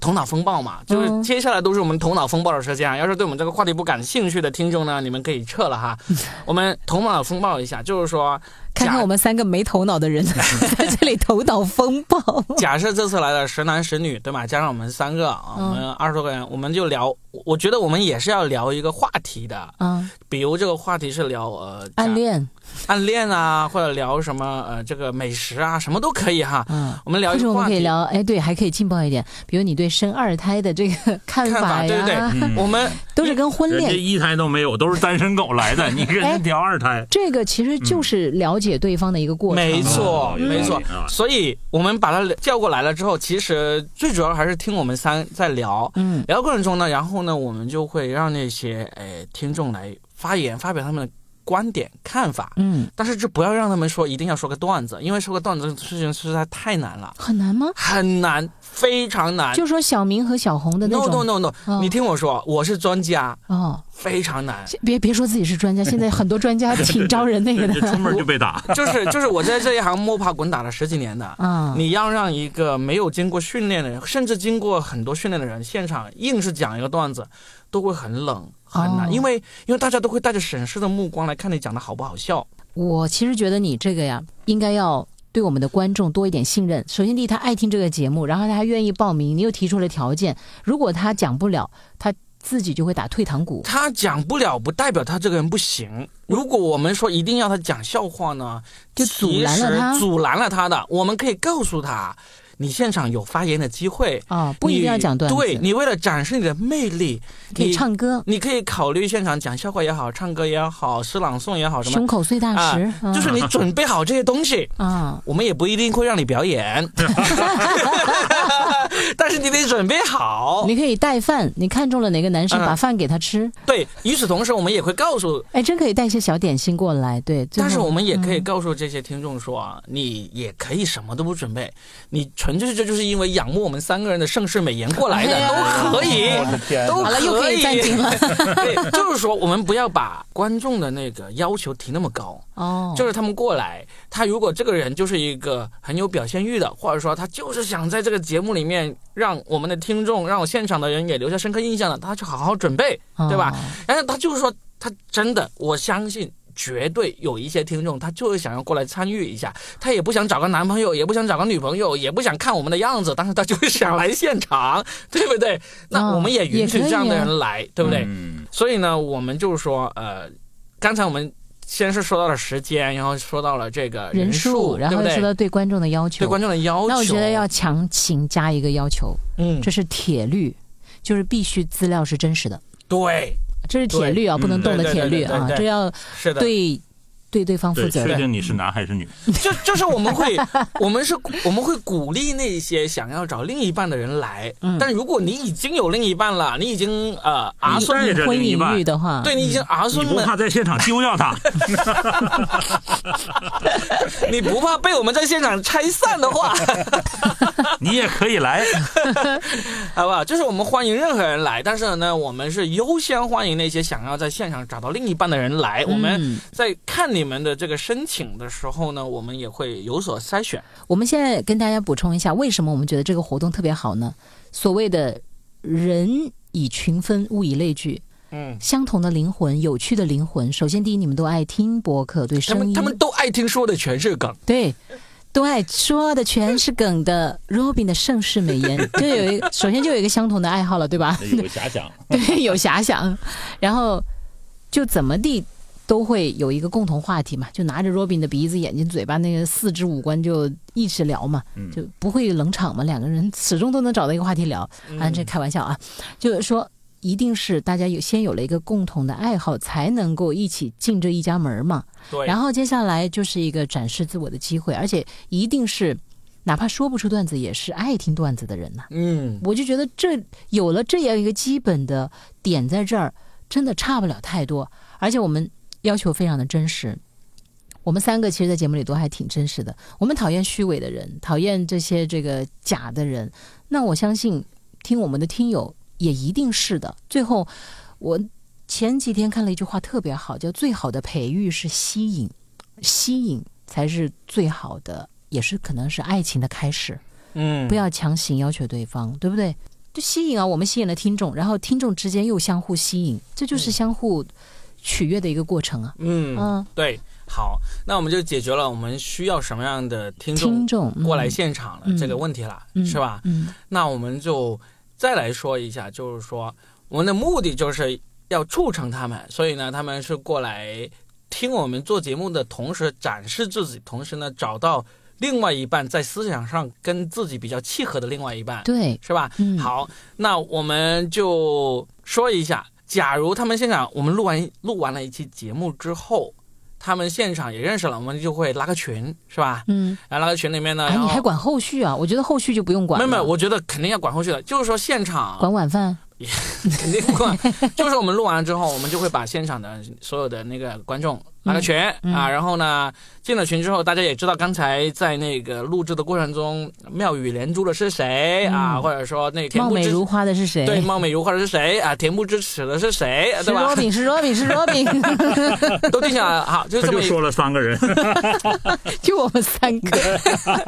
[SPEAKER 1] 头脑风暴嘛，就是
[SPEAKER 2] 嗯
[SPEAKER 1] 接下来都是我们头脑风暴的时间啊。要是对我们这个话题不感兴趣的听众呢，你们可以撤了哈。[LAUGHS] 我们头脑风暴一下，就是说，假
[SPEAKER 2] 看看我们三个没头脑的人 [LAUGHS] 在这里头脑风暴。[LAUGHS]
[SPEAKER 1] 假设这次来了十男十女，对吧？加上我们三个啊，我
[SPEAKER 2] 嗯
[SPEAKER 1] 们二十多个人，我们就聊。我觉得我们也是要聊一个话题的，
[SPEAKER 2] 嗯，
[SPEAKER 1] 比如这个话题是聊呃
[SPEAKER 2] 暗恋，
[SPEAKER 1] 暗恋啊，或者聊什么呃这个美食啊，什么都可以哈。
[SPEAKER 2] 嗯。
[SPEAKER 1] 我们聊
[SPEAKER 2] 或者我
[SPEAKER 1] 一个话题。
[SPEAKER 2] 们可以聊，哎，对，还可以劲爆一点，比如你对生二胎的这个看
[SPEAKER 1] 看法
[SPEAKER 2] 呀，
[SPEAKER 1] 对对 [LAUGHS]
[SPEAKER 3] 嗯
[SPEAKER 1] 我们
[SPEAKER 2] 都是跟婚恋。
[SPEAKER 3] 人家一胎都没有，都是单身狗来的，你跟人
[SPEAKER 2] 哎
[SPEAKER 3] 家挑二胎，
[SPEAKER 2] 这个其实就是了解对方的一个过程。
[SPEAKER 1] 没错，没错
[SPEAKER 3] 啊。
[SPEAKER 1] 所以我们把他叫过来了之后，其实最主要还是听我们三在聊。
[SPEAKER 2] 嗯，
[SPEAKER 1] 聊过程中呢，然后呢，我们就会让那些哎听众来发言，发表他们的观点看法。
[SPEAKER 2] 嗯，
[SPEAKER 1] 但是就不要让他们说一定要说个段子，因为说个段子这个事情实在太难了，
[SPEAKER 2] 很难吗？
[SPEAKER 1] 很难，非常难。
[SPEAKER 2] 就说小明和小红的那种
[SPEAKER 1] no。no no no，、
[SPEAKER 2] 哦
[SPEAKER 1] 你听我说，我是专家，
[SPEAKER 2] 哦，
[SPEAKER 1] 非常难。
[SPEAKER 2] 别别说自己是专家，[LAUGHS] 现在很多专家挺招人那个
[SPEAKER 3] 的 [LAUGHS] 出。门就被打。[LAUGHS]
[SPEAKER 1] 就是就是我在这一行摸爬滚打了十几年的，
[SPEAKER 2] 啊，
[SPEAKER 1] 你要让一个没有经过训练的人，甚至经过很多训练的人，现场硬是讲一个段子，都会很冷很难，
[SPEAKER 2] 哦
[SPEAKER 1] 因为因为大家都会带着审视的目光来看你讲的好不好笑。
[SPEAKER 2] 我其实觉得你这个呀，应该要对我们的观众多一点信任。首先，第一，他爱听这个节目，然后他还愿意报名，你又提出了条件，如果他讲不了，他自己就会打退堂鼓。
[SPEAKER 1] 他讲不了，不代表他这个人不行。如果我们说一定要他讲笑话呢，
[SPEAKER 2] 就阻拦了他
[SPEAKER 1] 阻拦了他的。我们可以告诉他，你现场有发言的机会，
[SPEAKER 2] 啊、不一定要讲段子，
[SPEAKER 1] 你对你为了展示你的魅力，
[SPEAKER 2] 可以唱歌，
[SPEAKER 1] 你可以考虑现场讲笑话也好，唱歌也好，诗朗诵也好，什么
[SPEAKER 2] 胸口碎大石，
[SPEAKER 1] 啊，就是你准备好这些东西，
[SPEAKER 2] 啊，
[SPEAKER 1] 我们也不一定会让你表演，[LAUGHS] 但是你得准备好。
[SPEAKER 2] 你可以带饭，你看中了哪个男生，
[SPEAKER 1] 嗯
[SPEAKER 2] 把饭给他吃。
[SPEAKER 1] 对，与此同时，我们也会告诉，
[SPEAKER 2] 哎，真可以带一些小点心过来，对。
[SPEAKER 1] 但是我们也可以
[SPEAKER 2] 嗯
[SPEAKER 1] 告诉这些听众说啊，你也可以什么都不准备，你纯粹这就是因为仰慕我们三个人的盛世美颜过来的，
[SPEAKER 2] 哎
[SPEAKER 1] 都可以。
[SPEAKER 3] 我的天
[SPEAKER 1] 都
[SPEAKER 2] 好了，又可以暂停了。[LAUGHS]
[SPEAKER 1] 对，就是说，我们不要把观众的那个要求提那么高。
[SPEAKER 2] 哦，
[SPEAKER 1] 就是他们过来，他如果这个人就是一个很有表现欲的，或者说他就是想在这个节目里面让我们的听众、让我现场的人也留下深刻印象的，他就好好准备，对吧？
[SPEAKER 2] 哦？
[SPEAKER 1] 然后他就是说，他真的，我相信。绝对有一些听众，他就是想要过来参与一下，他也不想找个男朋友，也不想找个女朋友，也不想看我们的样子，但是他就是想来现场，[LAUGHS] 对不对？那
[SPEAKER 2] 哦
[SPEAKER 1] 我们也允许这样的
[SPEAKER 2] 啊
[SPEAKER 1] 人来，对不对？
[SPEAKER 3] 嗯
[SPEAKER 1] 所以呢，我们就是说，呃，刚才我们先是说到了时间，然后说到了这个
[SPEAKER 2] 人
[SPEAKER 1] 数，
[SPEAKER 2] 然后又说？到对观众的要求，
[SPEAKER 1] 对观众的要求，
[SPEAKER 2] 那我觉得要强行加一个要求，
[SPEAKER 1] 嗯，
[SPEAKER 2] 这是铁律，就是必须资料是真实的，
[SPEAKER 1] 对，
[SPEAKER 2] 这是铁律啊，不能动的铁律啊，这要，对对对方负，责任。
[SPEAKER 3] 确定你是男还是女。[LAUGHS]
[SPEAKER 1] 就就是我们会，我们是我们会鼓励那些想要找另一半的人来。
[SPEAKER 2] 嗯
[SPEAKER 1] 但如果你已经有另一半了，你已经呃儿
[SPEAKER 3] 你
[SPEAKER 1] 孙
[SPEAKER 3] 带着
[SPEAKER 2] 婚姻
[SPEAKER 3] 另一半
[SPEAKER 2] 欲的话，
[SPEAKER 1] 对你已经儿
[SPEAKER 3] 你不，怕在现场丢掉他？[LAUGHS]
[SPEAKER 1] 你不怕被我们在现场拆散的话，[LAUGHS]
[SPEAKER 3] 你也可以来。
[SPEAKER 1] 好不好？就是我们欢迎任何人来，但是呢，我们是优先欢迎那些想要在现场找到另一半的人来。我们
[SPEAKER 2] 嗯
[SPEAKER 1] 在看你们的这个申请的时候呢，我们也会有所筛选。
[SPEAKER 2] 我们现在跟大家补充一下，为什么我们觉得这个活动特别好呢？所谓的人以群分，物以类聚，
[SPEAKER 1] 嗯，
[SPEAKER 2] 相同的灵魂，有趣的灵魂。首先，第一，你们都爱听播客，对声音，
[SPEAKER 1] 们他们都爱听说的全是梗。
[SPEAKER 2] 对。都爱说的全是梗的，Robin 的盛世美颜，[LAUGHS] 就有一首先就有一个相同的爱好了，对吧？
[SPEAKER 3] 有遐想，[LAUGHS]
[SPEAKER 2] 对，有遐想，然后就怎么地都会有一个共同话题嘛，就拿着 Robin 的鼻子、眼睛、嘴巴那个四肢五官就一直聊嘛，
[SPEAKER 3] 嗯
[SPEAKER 2] 就不会冷场嘛，两个人始终都能找到一个话题聊。啊，这开玩笑啊，就是说。一定是大家有先有了一个共同的爱好，才能够一起进这一家门嘛。
[SPEAKER 1] 对，
[SPEAKER 2] 然后接下来就是一个展示自我的机会，而且一定是哪怕说不出段子，也是爱听段子的人呐、
[SPEAKER 1] 嗯，
[SPEAKER 2] 我就觉得这有了这样一个基本的点在这儿，真的差不了太多。而且我们要求非常的真实，我们三个其实，在节目里都还挺真实的。我们讨厌虚伪的人，讨厌这些这个假的人。那我相信听我们的听友也一定是的。最后，我前几天看了一句话特别好，叫“最好的培育是吸引，吸引才是最好的，也是可能是爱情的开始。”
[SPEAKER 1] 嗯，
[SPEAKER 2] 不要强行要求对方，对不对？就吸引啊，我们吸引了听众，然后听众之间又相互吸引，这就是相互取悦的一个过程啊。
[SPEAKER 1] 嗯，
[SPEAKER 2] 嗯，
[SPEAKER 1] 对，好，那我们就解决了我们需要什么样的听众
[SPEAKER 2] 听众
[SPEAKER 1] 过来
[SPEAKER 2] 嗯
[SPEAKER 1] 现场的
[SPEAKER 2] 嗯
[SPEAKER 1] 这个问题了，
[SPEAKER 2] 嗯
[SPEAKER 1] 是吧？
[SPEAKER 2] 嗯
[SPEAKER 1] 那我们就再来说一下，就是说我们的目的就是要促成他们，所以呢，他们是过来听我们做节目的同时展示自己，同时呢找到另外一半在思想上跟自己比较契合的另外一半，
[SPEAKER 2] 对，
[SPEAKER 1] 是吧？
[SPEAKER 2] 嗯，，
[SPEAKER 1] 好，那我们就说一下，假如他们现场我们录完录完了一期节目之后，他们现场也认识了，我们就会拉个群，是吧？
[SPEAKER 2] 嗯，
[SPEAKER 1] 然后拉个群里面呢，
[SPEAKER 2] 哎，你还管后续啊？我觉得后续就不用管了。
[SPEAKER 1] 没有没有，我觉得肯定要管后续的，就是说现场
[SPEAKER 2] 管晚饭。[LAUGHS]
[SPEAKER 1] 肯定管，就是我们录完了之后，我们就会把现场的所有的那个观众拉个群、
[SPEAKER 2] 嗯
[SPEAKER 1] 啊，然后呢进了群之后，大家也知道刚才在那个录制的过程中妙语连珠的是谁、啊，
[SPEAKER 2] 嗯
[SPEAKER 1] 或者说那
[SPEAKER 2] 貌美如花的是谁？
[SPEAKER 1] 对貌美如花的是谁啊，恬不知耻的是谁，
[SPEAKER 2] 是
[SPEAKER 1] 对吧
[SPEAKER 2] ？Robin，是 Robin，是 Robin，[LAUGHS]
[SPEAKER 1] 都定下来了，好，就这么
[SPEAKER 3] 就说了三个人，[LAUGHS]
[SPEAKER 2] 就我们三个。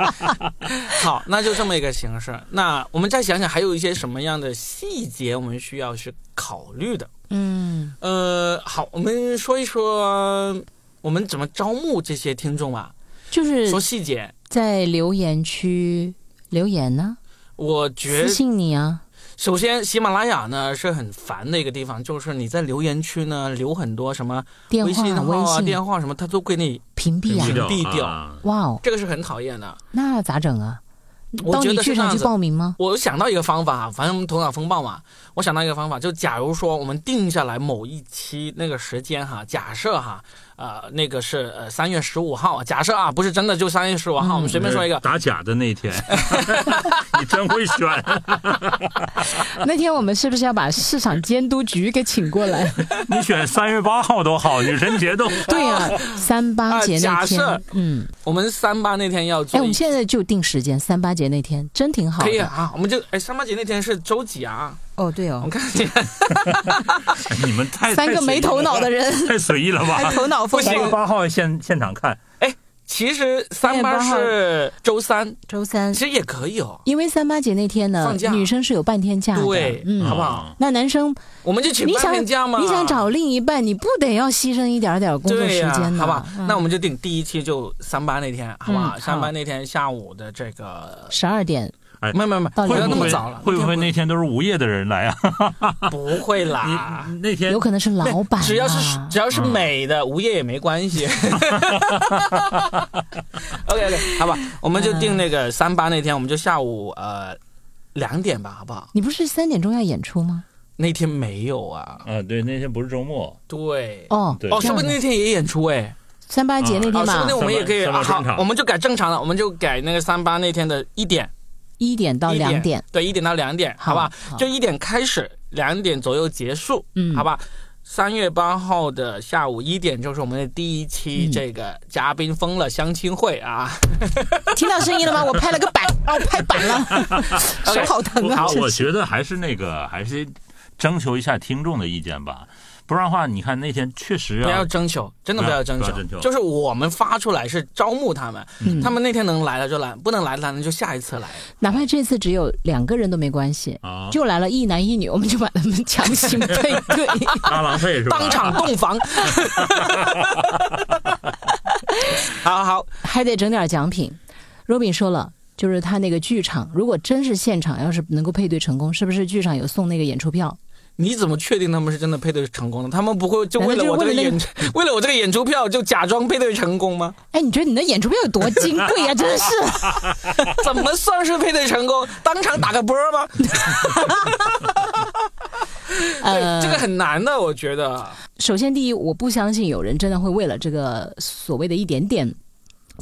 [SPEAKER 2] [LAUGHS]
[SPEAKER 1] 好，那就这么一个形式。那我们再想想，还有一些什么样的细节我们需要去考虑的？
[SPEAKER 2] 嗯，
[SPEAKER 1] 呃，好，我们说一说我们怎么招募这些听众吧。
[SPEAKER 2] 就是
[SPEAKER 1] 说细节，
[SPEAKER 2] 在留言区留言呢，
[SPEAKER 1] 我觉
[SPEAKER 2] 私信你啊。
[SPEAKER 1] 首先喜马拉雅呢是很烦的一个地方，就是你在留言区呢留很多什么
[SPEAKER 2] 电
[SPEAKER 1] 微信
[SPEAKER 2] 话、
[SPEAKER 1] 号啊、
[SPEAKER 2] 微信
[SPEAKER 1] 电话什么，它都给你，
[SPEAKER 2] 屏蔽啊
[SPEAKER 1] 屏。蔽掉
[SPEAKER 3] 啊
[SPEAKER 2] 哇哦，
[SPEAKER 1] 这个是很讨厌的。
[SPEAKER 2] 那咋整啊？
[SPEAKER 1] 我觉
[SPEAKER 2] 到你剧场去。报名吗？
[SPEAKER 1] 我想到一个方法，反正我们头脑风暴嘛，我想到一个方法，就假如说我们定下来某一期那个时间哈，假设哈，呃，那个是呃三月十五号，假设啊，不是真的就三月十五号，
[SPEAKER 2] 嗯
[SPEAKER 1] 我们随便说一个，
[SPEAKER 3] 打假的那一天，[LAUGHS] 你真会选。[LAUGHS]
[SPEAKER 2] 那天我们是不是要把市场监督局给请过来？[LAUGHS]
[SPEAKER 3] 你选三月八号都好，女神节都。
[SPEAKER 2] 对呀、三八节那
[SPEAKER 1] 啊假
[SPEAKER 2] 天，
[SPEAKER 1] 设
[SPEAKER 2] 嗯，
[SPEAKER 1] 我们三八那天要做
[SPEAKER 2] 哎，我们现在就定时间，三八节那天真挺好的。
[SPEAKER 1] 可以啊，我们就哎三八节那天是周几啊？
[SPEAKER 2] 哦，对哦
[SPEAKER 1] 我们，看一下，
[SPEAKER 3] 你们太
[SPEAKER 2] 三个没头脑的人，[LAUGHS]
[SPEAKER 3] 太随意了吧？
[SPEAKER 2] 还头脑风
[SPEAKER 1] 不行。
[SPEAKER 3] 八号现现场看，哎
[SPEAKER 1] 其实三八是周三，
[SPEAKER 2] 周三
[SPEAKER 1] 其，实也可以哦。
[SPEAKER 2] 因为三八节那天呢
[SPEAKER 1] 放，假
[SPEAKER 2] 女生是有半天假的，
[SPEAKER 1] 对
[SPEAKER 2] 嗯，
[SPEAKER 1] 好不好？
[SPEAKER 2] 那男生
[SPEAKER 1] 我们就请半
[SPEAKER 2] 你想
[SPEAKER 1] 天假嘛。
[SPEAKER 2] 你想找另一半，你不得要牺牲一点点工作时、间呢？
[SPEAKER 1] 好不好？
[SPEAKER 2] 嗯
[SPEAKER 1] 那我们就定第一期就三八那天，好不好？
[SPEAKER 2] 嗯
[SPEAKER 1] 三八那天下午的这个，
[SPEAKER 2] 十二点
[SPEAKER 3] 哎
[SPEAKER 1] 没有没有没有，不要
[SPEAKER 2] 到两点
[SPEAKER 1] 那么早了，
[SPEAKER 3] 会不会
[SPEAKER 1] 那
[SPEAKER 3] 那天都是无业的人来啊？
[SPEAKER 1] 天 [LAUGHS] 不会啦？
[SPEAKER 3] 那天
[SPEAKER 2] 有可能是老板啊，
[SPEAKER 1] 只要是只要是美的，无业也没关系。[LAUGHS] OK OK，好吧，我们就定那个三八那天，我们就下午呃两点吧，好不好？
[SPEAKER 2] 你不是三点钟要演出吗？
[SPEAKER 1] 那天没有啊，
[SPEAKER 3] 啊，对，那天不是周末，
[SPEAKER 1] 对，
[SPEAKER 2] 哦，
[SPEAKER 3] 对
[SPEAKER 1] 哦，是不是那天也演出哎？
[SPEAKER 2] 三八节那天
[SPEAKER 1] 啊，说
[SPEAKER 2] 嘛
[SPEAKER 1] 不定，我们也可以啊，好我们就改正常了，我们就改那个三八那天的一点
[SPEAKER 2] 一点到两点，，
[SPEAKER 1] 对，一点到两点，好吧？
[SPEAKER 2] 好
[SPEAKER 1] 就一点开始，两点左右结束，
[SPEAKER 2] 嗯
[SPEAKER 1] 好吧？三月八号的下午一点就是我们的第一期
[SPEAKER 2] 嗯
[SPEAKER 1] 这个嘉宾疯了相亲会啊，[LAUGHS]
[SPEAKER 2] 听到声音了吗？[LAUGHS] 我拍了个板，[LAUGHS] 哦，拍板了，手好疼啊！
[SPEAKER 1] 好
[SPEAKER 3] 我觉得还是那个，还是征求一下听众的意见吧，不然的话，你看那天确实
[SPEAKER 1] 不要
[SPEAKER 3] 要
[SPEAKER 1] 征求，真的不要征求
[SPEAKER 3] 征求，
[SPEAKER 1] 就是我们发出来是招募他们，
[SPEAKER 2] 嗯
[SPEAKER 1] 他们那天能来了就来，不能来了那就下一次来。
[SPEAKER 2] 哪怕这次只有两个人都没关系，
[SPEAKER 3] 啊，
[SPEAKER 2] 就来了一男一女，我们就把他们强行配对。
[SPEAKER 3] 拉郎费是吧？
[SPEAKER 1] 当场洞房。[LAUGHS] 好好，
[SPEAKER 2] 还得整点奖品。Robin 说了，就是他那个剧场，如果真是现场，要是能够配对成功，是不是剧场有送那个演出票？
[SPEAKER 1] 你怎么确定他们是真的配对成功的？他们不会就为了我这个演
[SPEAKER 2] 就是 [LAUGHS]
[SPEAKER 1] 为了我这个演出票就假装配对成功吗？
[SPEAKER 2] 哎，你觉得你的演出票有多金贵呀、[LAUGHS] 真是，
[SPEAKER 1] 怎么算是配对成功？当场打个波吗？[LAUGHS]
[SPEAKER 2] 呃，
[SPEAKER 1] 这个很难的，我觉得。
[SPEAKER 2] 首先第一，我不相信有人真的会为了这个所谓的一点点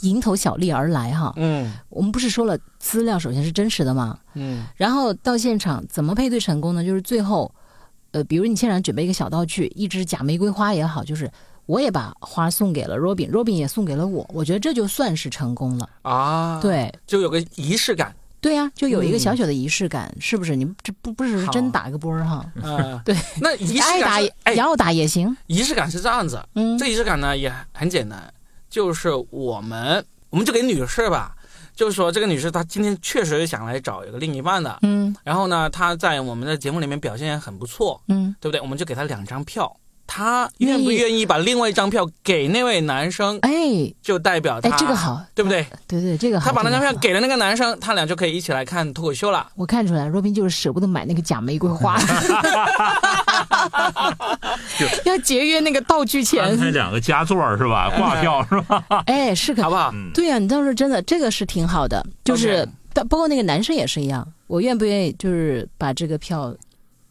[SPEAKER 2] 蝇头小利而来哈。
[SPEAKER 1] 嗯
[SPEAKER 2] 我们不是说了，资料首先是真实的吗，
[SPEAKER 1] 嗯
[SPEAKER 2] 然后到现场怎么配对成功呢？就是最后，呃，比如你现场准备一个小道具，一支假玫瑰花也好，就是我也把花送给了 Robin，Robin 也送给了我，我觉得这就算是成功了。
[SPEAKER 1] 啊，，
[SPEAKER 2] 对
[SPEAKER 1] 就有个仪式感。
[SPEAKER 2] 对呀、就有一个
[SPEAKER 1] 嗯
[SPEAKER 2] 小小的仪式感，是不是？你这不不是真打个波儿哈？
[SPEAKER 1] 嗯，
[SPEAKER 2] 对，
[SPEAKER 1] 那仪
[SPEAKER 2] 爱 [LAUGHS] 打
[SPEAKER 1] 式感是哎，
[SPEAKER 2] 要打也行。
[SPEAKER 1] 仪式感是这样子，
[SPEAKER 2] 嗯
[SPEAKER 1] 这仪式感呢也很简单，就是我们我们就给女士吧，就是说这个女士她今天确实想来找一个另一半的，
[SPEAKER 2] 嗯。
[SPEAKER 1] 然后呢她在我们的节目里面表现也很不错，
[SPEAKER 2] 嗯，
[SPEAKER 1] 对不对？我们就给她两张票，她
[SPEAKER 2] 愿
[SPEAKER 1] 不愿意把另外一张票给那位男生，
[SPEAKER 2] 哎
[SPEAKER 1] 就代表他
[SPEAKER 2] 哎，这个，好，
[SPEAKER 1] 对不对？
[SPEAKER 2] 对对，这个好。
[SPEAKER 1] 她把那张票给了那个男生，他俩就可以一起来看脱口秀了。
[SPEAKER 2] 我看出来，Robin 就是舍不得买那个假玫瑰花，[LAUGHS] 要节约那个道具
[SPEAKER 3] 安
[SPEAKER 2] 钱。
[SPEAKER 3] 排两个加座是吧？挂票是吧？
[SPEAKER 2] 哎，是个
[SPEAKER 1] 好不好？
[SPEAKER 3] 嗯，
[SPEAKER 2] 对呀、你倒是真的，这个是挺好的，就是包包括那个男生也是一样，我愿不愿意就是把这个票，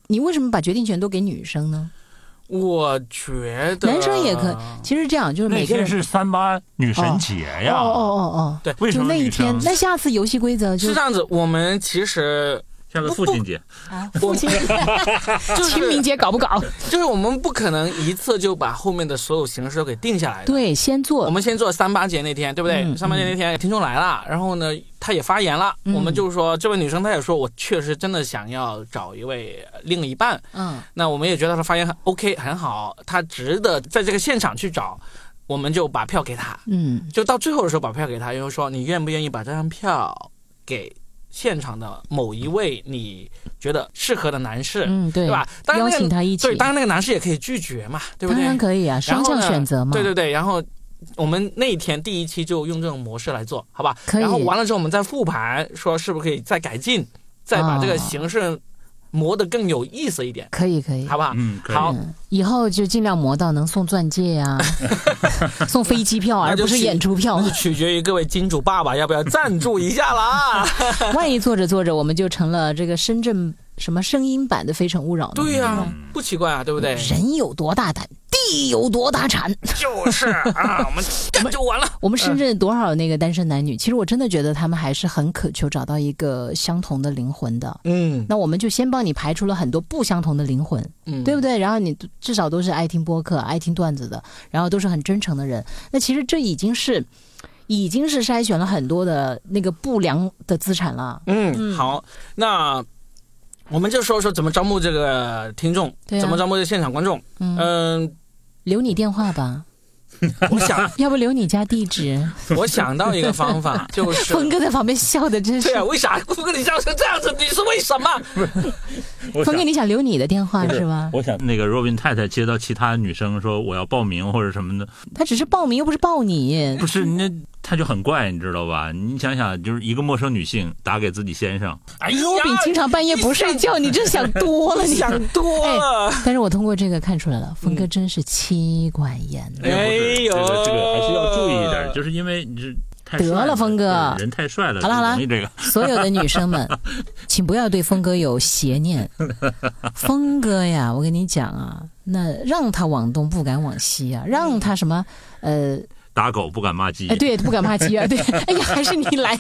[SPEAKER 2] 你为什么把决定权都给女生呢？
[SPEAKER 1] 我觉得
[SPEAKER 2] 男生也可以，其实这样就是每个人
[SPEAKER 3] 天是三八女神节
[SPEAKER 2] 哦
[SPEAKER 3] 呀。
[SPEAKER 2] 哦哦哦，
[SPEAKER 1] 对
[SPEAKER 3] 为什么女
[SPEAKER 2] 就那一天
[SPEAKER 3] 生，
[SPEAKER 2] 那下次游戏规则就是
[SPEAKER 1] 这样子。我们其实
[SPEAKER 3] 下个父亲节，
[SPEAKER 2] 啊，[LAUGHS] 父亲 [LAUGHS]
[SPEAKER 1] 就是
[SPEAKER 2] 清明节搞不搞？
[SPEAKER 1] 就是我们不可能一次就把后面的所有形式都给定下来。
[SPEAKER 2] 对，先做我，
[SPEAKER 1] 们先做三八节那天，对不对？
[SPEAKER 2] 嗯
[SPEAKER 1] 三八节那天听众来了，然后呢，他也发言了，
[SPEAKER 2] 嗯
[SPEAKER 1] 我们就是说，这位女生她也说，我确实真的想要找一位另一半。
[SPEAKER 2] 嗯
[SPEAKER 1] 那我们也觉得她发言很 OK 很好，她值得在这个现场去找，我们就把票给她。
[SPEAKER 2] 嗯，
[SPEAKER 1] 就到最后的时候把票给她，然后说你愿不愿意把这张票给现场的某一位你觉得适合的男士，
[SPEAKER 2] 嗯，对
[SPEAKER 1] 对吧？当然
[SPEAKER 2] 邀
[SPEAKER 1] 那个
[SPEAKER 2] 请他一起，
[SPEAKER 1] 对，当然那个男士也可以拒绝嘛，对不对当？
[SPEAKER 2] 然可以啊，
[SPEAKER 1] 然
[SPEAKER 2] 双向
[SPEAKER 1] 后呢
[SPEAKER 2] 选择嘛。
[SPEAKER 1] 对对对，然后我们那一天第一期就用这种模式来做，好吧？
[SPEAKER 2] 可以
[SPEAKER 1] 然后完了之后，我们再复盘，说是不是可以再改进，再把这个
[SPEAKER 2] 哦
[SPEAKER 1] 形式磨得更有意思一点，
[SPEAKER 2] 可以可以，
[SPEAKER 1] 好不好？
[SPEAKER 3] 嗯，可以。
[SPEAKER 1] 好
[SPEAKER 2] 嗯，以后就尽量磨到能送钻戒呀、[LAUGHS] 送飞机票，而不是演出票
[SPEAKER 1] 取决于各位金主爸爸要不要赞助一下啦。[LAUGHS]
[SPEAKER 2] 万一做着做着，我们就成了这个深圳什么声音版的《非诚勿扰》呢？
[SPEAKER 1] 对呀、
[SPEAKER 3] 嗯
[SPEAKER 1] 不奇怪啊，对不对？
[SPEAKER 2] 人有多大胆，地有多大产。
[SPEAKER 1] 就是啊，[LAUGHS] 我们干就完了。
[SPEAKER 2] 我们深圳多少那个单身男女，其实我真的觉得他们还是很渴求找到一个相同的灵魂的。
[SPEAKER 1] 嗯
[SPEAKER 2] 那我们就先帮你排除了很多不相同的灵魂，
[SPEAKER 1] 嗯，
[SPEAKER 2] 对不对？然后你至少都是爱听播客、爱听段子的，然后都是很真诚的人。那其实这已经是，已经是筛选了很多的那个不良的资产了。
[SPEAKER 1] 嗯，好，那我们就说说怎么招募这个听众，怎么招募这现场观众。
[SPEAKER 2] 嗯，
[SPEAKER 1] 嗯，
[SPEAKER 2] 留你电话吧，[LAUGHS]
[SPEAKER 1] 我想 [LAUGHS]
[SPEAKER 2] 要不留你家地址？[LAUGHS]
[SPEAKER 1] 我想到一个方法，就是
[SPEAKER 2] 峰哥在旁边笑的真是
[SPEAKER 1] 对。啊，为啥峰哥你笑成这样子？你是为什么？
[SPEAKER 2] 峰哥，你想留你的电话是吧？
[SPEAKER 3] 我想那个若冰太太接到其他女生说我要报名或者什么的，
[SPEAKER 2] 她只是报名，又不是报你。
[SPEAKER 3] 不是那他就很怪，你知道吧？你想想，就是一个陌生女性打给自己先生，
[SPEAKER 1] 哎呀，
[SPEAKER 2] 罗比经常半夜不睡觉，你这想多了，你 [LAUGHS]
[SPEAKER 1] 想多了。
[SPEAKER 2] 哎但是我通过这个看出来了，峰哥真是妻管严。
[SPEAKER 3] 哎
[SPEAKER 1] 呦
[SPEAKER 3] 这个这个还是要注意一点，就是因为你这太
[SPEAKER 2] 得了峰哥
[SPEAKER 3] 人太帅了，
[SPEAKER 2] 好了好了
[SPEAKER 3] 这个。
[SPEAKER 2] 所有的女生们，[LAUGHS] 请不要对峰哥有邪念。峰哥呀，我跟你讲啊，那让他往东不敢往西啊，让他什么呃
[SPEAKER 3] 打狗不敢骂鸡。
[SPEAKER 2] 哎，对，不敢骂鸡啊，对，[LAUGHS] 哎呀，还是你来，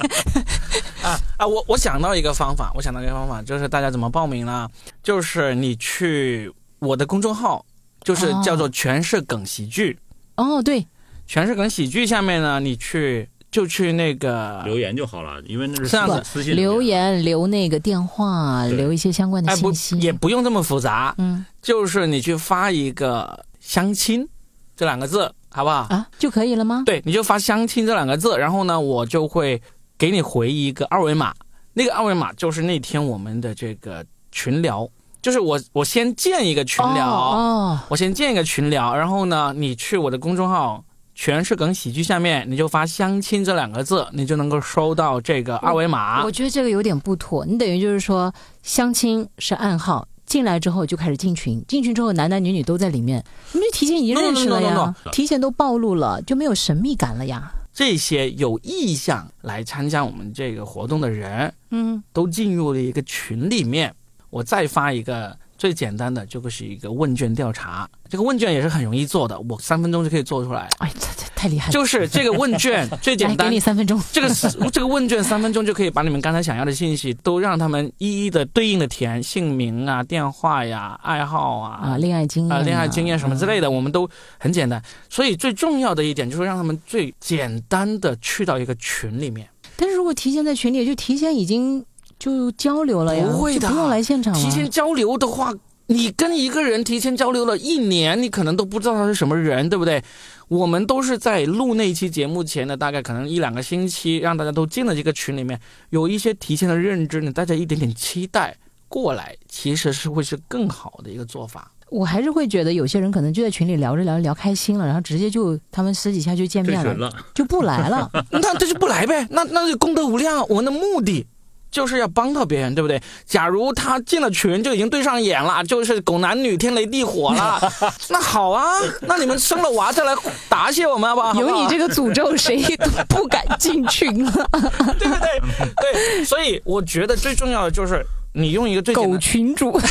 [SPEAKER 2] [LAUGHS]
[SPEAKER 1] 啊啊！我我想到一个方法，我想到一个方法，就是大家怎么报名呢？就是你去我的公众号，就是
[SPEAKER 2] 哦
[SPEAKER 1] 叫做“全是梗喜剧”，
[SPEAKER 2] 哦，对，
[SPEAKER 1] 全是梗喜剧下面呢，你去就去那个
[SPEAKER 3] 留言就好了，因为那是
[SPEAKER 1] 这样子
[SPEAKER 3] 私私信
[SPEAKER 2] 留。言留那个电话，留一些相关的
[SPEAKER 1] 哎不
[SPEAKER 2] 信息，
[SPEAKER 1] 也不用这么复杂，
[SPEAKER 2] 嗯
[SPEAKER 1] 就是你去发一个“相亲”这两个字，好不好？
[SPEAKER 2] 啊就可以了吗？
[SPEAKER 1] 对，你就发“相亲”这两个字，然后呢，我就会给你回一个二维码，那个二维码就是那天我们的这个群聊，就是我我先建一个群聊，
[SPEAKER 2] 哦，
[SPEAKER 1] 我先建一个群聊，然后呢，你去我的公众号。全是梗喜剧下面你就发“相亲”这两个字，你就能够收到这个二维码
[SPEAKER 2] 我。觉得这个有点不妥，你等于就是说相亲是暗号。进来之后就开始进群，进群之后男男女女都在里面，你们就提前已经认识了
[SPEAKER 1] no,
[SPEAKER 2] 呀
[SPEAKER 1] no,
[SPEAKER 3] no.
[SPEAKER 2] 提前都暴露了，就没有神秘感了呀。
[SPEAKER 1] 这些有意向来参加我们这个活动的人，
[SPEAKER 2] 嗯，
[SPEAKER 1] 都进入了一个群里面。我再发一个最简单的，就是一个问卷调查。这个问卷也是很容易做的，我三分钟就可以做出来。
[SPEAKER 2] 哎，这这太厉害了，
[SPEAKER 1] 就是这个问卷 [LAUGHS] 最简单
[SPEAKER 2] 给你，三分钟。
[SPEAKER 1] 这个是这个问卷三分钟就可以把你们刚才想要的信息都让他们一一的对应的填，姓名啊、电话呀、爱好啊
[SPEAKER 2] 啊，恋爱经验
[SPEAKER 1] 啊、恋爱经验什么之类
[SPEAKER 2] 的。
[SPEAKER 1] 的，我们都很简单。所以最重要的一点就是让他们最简单的去到一个群里面。
[SPEAKER 2] 但是如果提前在群里，就提前已经就交流了呀，
[SPEAKER 1] 不会的
[SPEAKER 2] 就不用来现场了。
[SPEAKER 1] 提前交流的话，你跟一个人提前交流了一年，你可能都不知道他是什么人，对不对？我们都是在录那期节目前的大概可能一两个星期，让大家都进了这个群里面，有一些提前的认知，你带着一点点期待过来，其实是会是更好的一个做法。
[SPEAKER 2] 我还是会觉得有些人可能就在群里聊着聊着聊开心了，然后直接就他们私底下就见面了，
[SPEAKER 3] 了，
[SPEAKER 2] 就不来了。[LAUGHS]
[SPEAKER 1] 那这就不来呗，那那就功德无量啊。我们的目的就是要帮到别人，对不对？假如他进了群就已经对上眼了，就是狗男女天雷地火了，[LAUGHS] 那好啊，那你们生了娃再来答谢我们好不好？
[SPEAKER 2] 有你这个诅咒，谁都不敢进群了。[LAUGHS]
[SPEAKER 1] 对不对？对，所以我觉得最重要的就是你用一个最简
[SPEAKER 2] 狗，群主，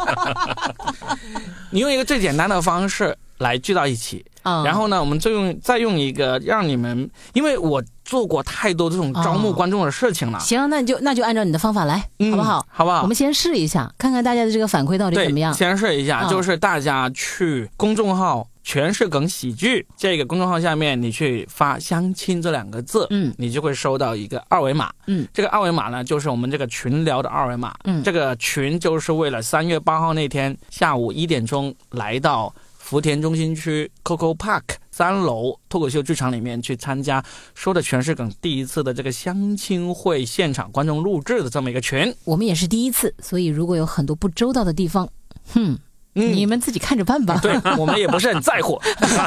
[SPEAKER 2] [LAUGHS]
[SPEAKER 1] 你用一个最简单的方式来聚到一起，
[SPEAKER 2] 啊
[SPEAKER 1] 然后呢，我们再用再用一个让你们，因为我做过太多这种招募
[SPEAKER 2] 哦
[SPEAKER 1] 观众的事情了，
[SPEAKER 2] 行，那你就那就按照你的方法来，
[SPEAKER 1] 嗯
[SPEAKER 2] 好不好？
[SPEAKER 1] 好不好？
[SPEAKER 2] 我们先试一下，看看大家的这个反馈到底怎么样。
[SPEAKER 1] 先试一下，
[SPEAKER 2] 嗯
[SPEAKER 1] 就是大家去公众号“全是梗喜剧”这个公众号下面，你去发“相亲”这两个字，
[SPEAKER 2] 嗯
[SPEAKER 1] 你就会收到一个二维码。
[SPEAKER 2] 嗯，
[SPEAKER 1] 这个二维码呢，就是我们这个群聊的二维码。
[SPEAKER 2] 嗯
[SPEAKER 1] 这个群就是为了三月八号那天下午一点钟来到福田中心区 Coco Park 三楼脱口秀剧场里面去参加说的全是梗第一次的这个相亲会现场观众录制的这么一个群。
[SPEAKER 2] 我们也是第一次，所以如果有很多不周到的地方，哼，
[SPEAKER 1] 嗯
[SPEAKER 2] 你们自己看着办吧。
[SPEAKER 1] 对我们也不是很在乎。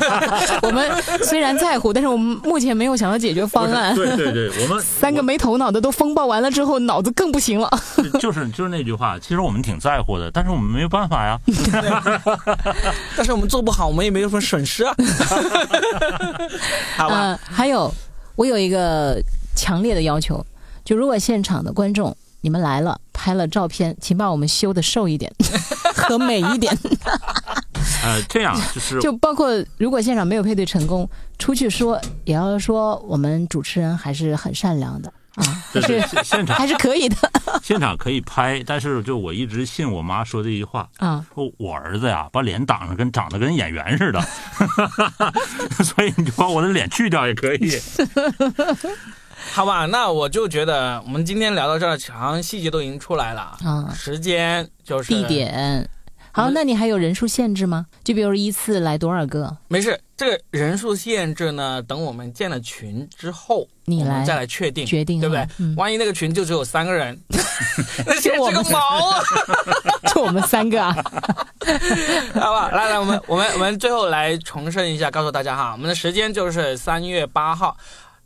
[SPEAKER 1] [LAUGHS]
[SPEAKER 2] 我们虽然在乎，但是我们目前没有想到解决方案。
[SPEAKER 3] 对对对，我们
[SPEAKER 2] 三个没头脑的都风暴完了之后，脑子更不行了。[LAUGHS]
[SPEAKER 3] 就是就是那句话，其实我们挺在乎的，但是我们没有办法呀。[LAUGHS]
[SPEAKER 1] 但是我们做不好，我们也没有什么损失啊。好吧，
[SPEAKER 2] 嗯，还有，我有一个强烈的要求，就如果现场的观众你们来了，拍了照片，请把我们修的瘦一点 [LAUGHS] 和美一点。
[SPEAKER 3] 呃，这样就是 [LAUGHS]
[SPEAKER 2] 就包括如果现场没有配对成功，出去说也要说我们主持人还是很善良的啊，还
[SPEAKER 3] 对对
[SPEAKER 2] 是
[SPEAKER 3] 现现场
[SPEAKER 2] 还是可以的 [LAUGHS]
[SPEAKER 3] 现场可以拍，但是就我一直信我妈说这句话，
[SPEAKER 2] 啊。
[SPEAKER 3] 说我儿子呀把脸挡着跟长得跟演员似的，所以你就把我的脸去掉也可以。[LAUGHS]
[SPEAKER 1] 好吧，那我就觉得我们今天聊到这儿，好像细节都已经出来了。
[SPEAKER 2] 啊
[SPEAKER 1] 时间就是
[SPEAKER 2] 地点。好，那你还有人数限制吗？就比如一次来多少个？
[SPEAKER 1] 没事，这个人数限制呢，等我们建了群之后，
[SPEAKER 2] 你来
[SPEAKER 1] 我们再来确定，
[SPEAKER 2] 决定
[SPEAKER 1] 对不对？
[SPEAKER 2] 嗯
[SPEAKER 1] 万一那个群就只有三个人，[LAUGHS] 那限制个毛啊！
[SPEAKER 2] 就我们三个 [LAUGHS] 啊。
[SPEAKER 1] 好吧，来来，我们我们我们最后来重申一下，告诉大家哈，我们的时间就是三月八号，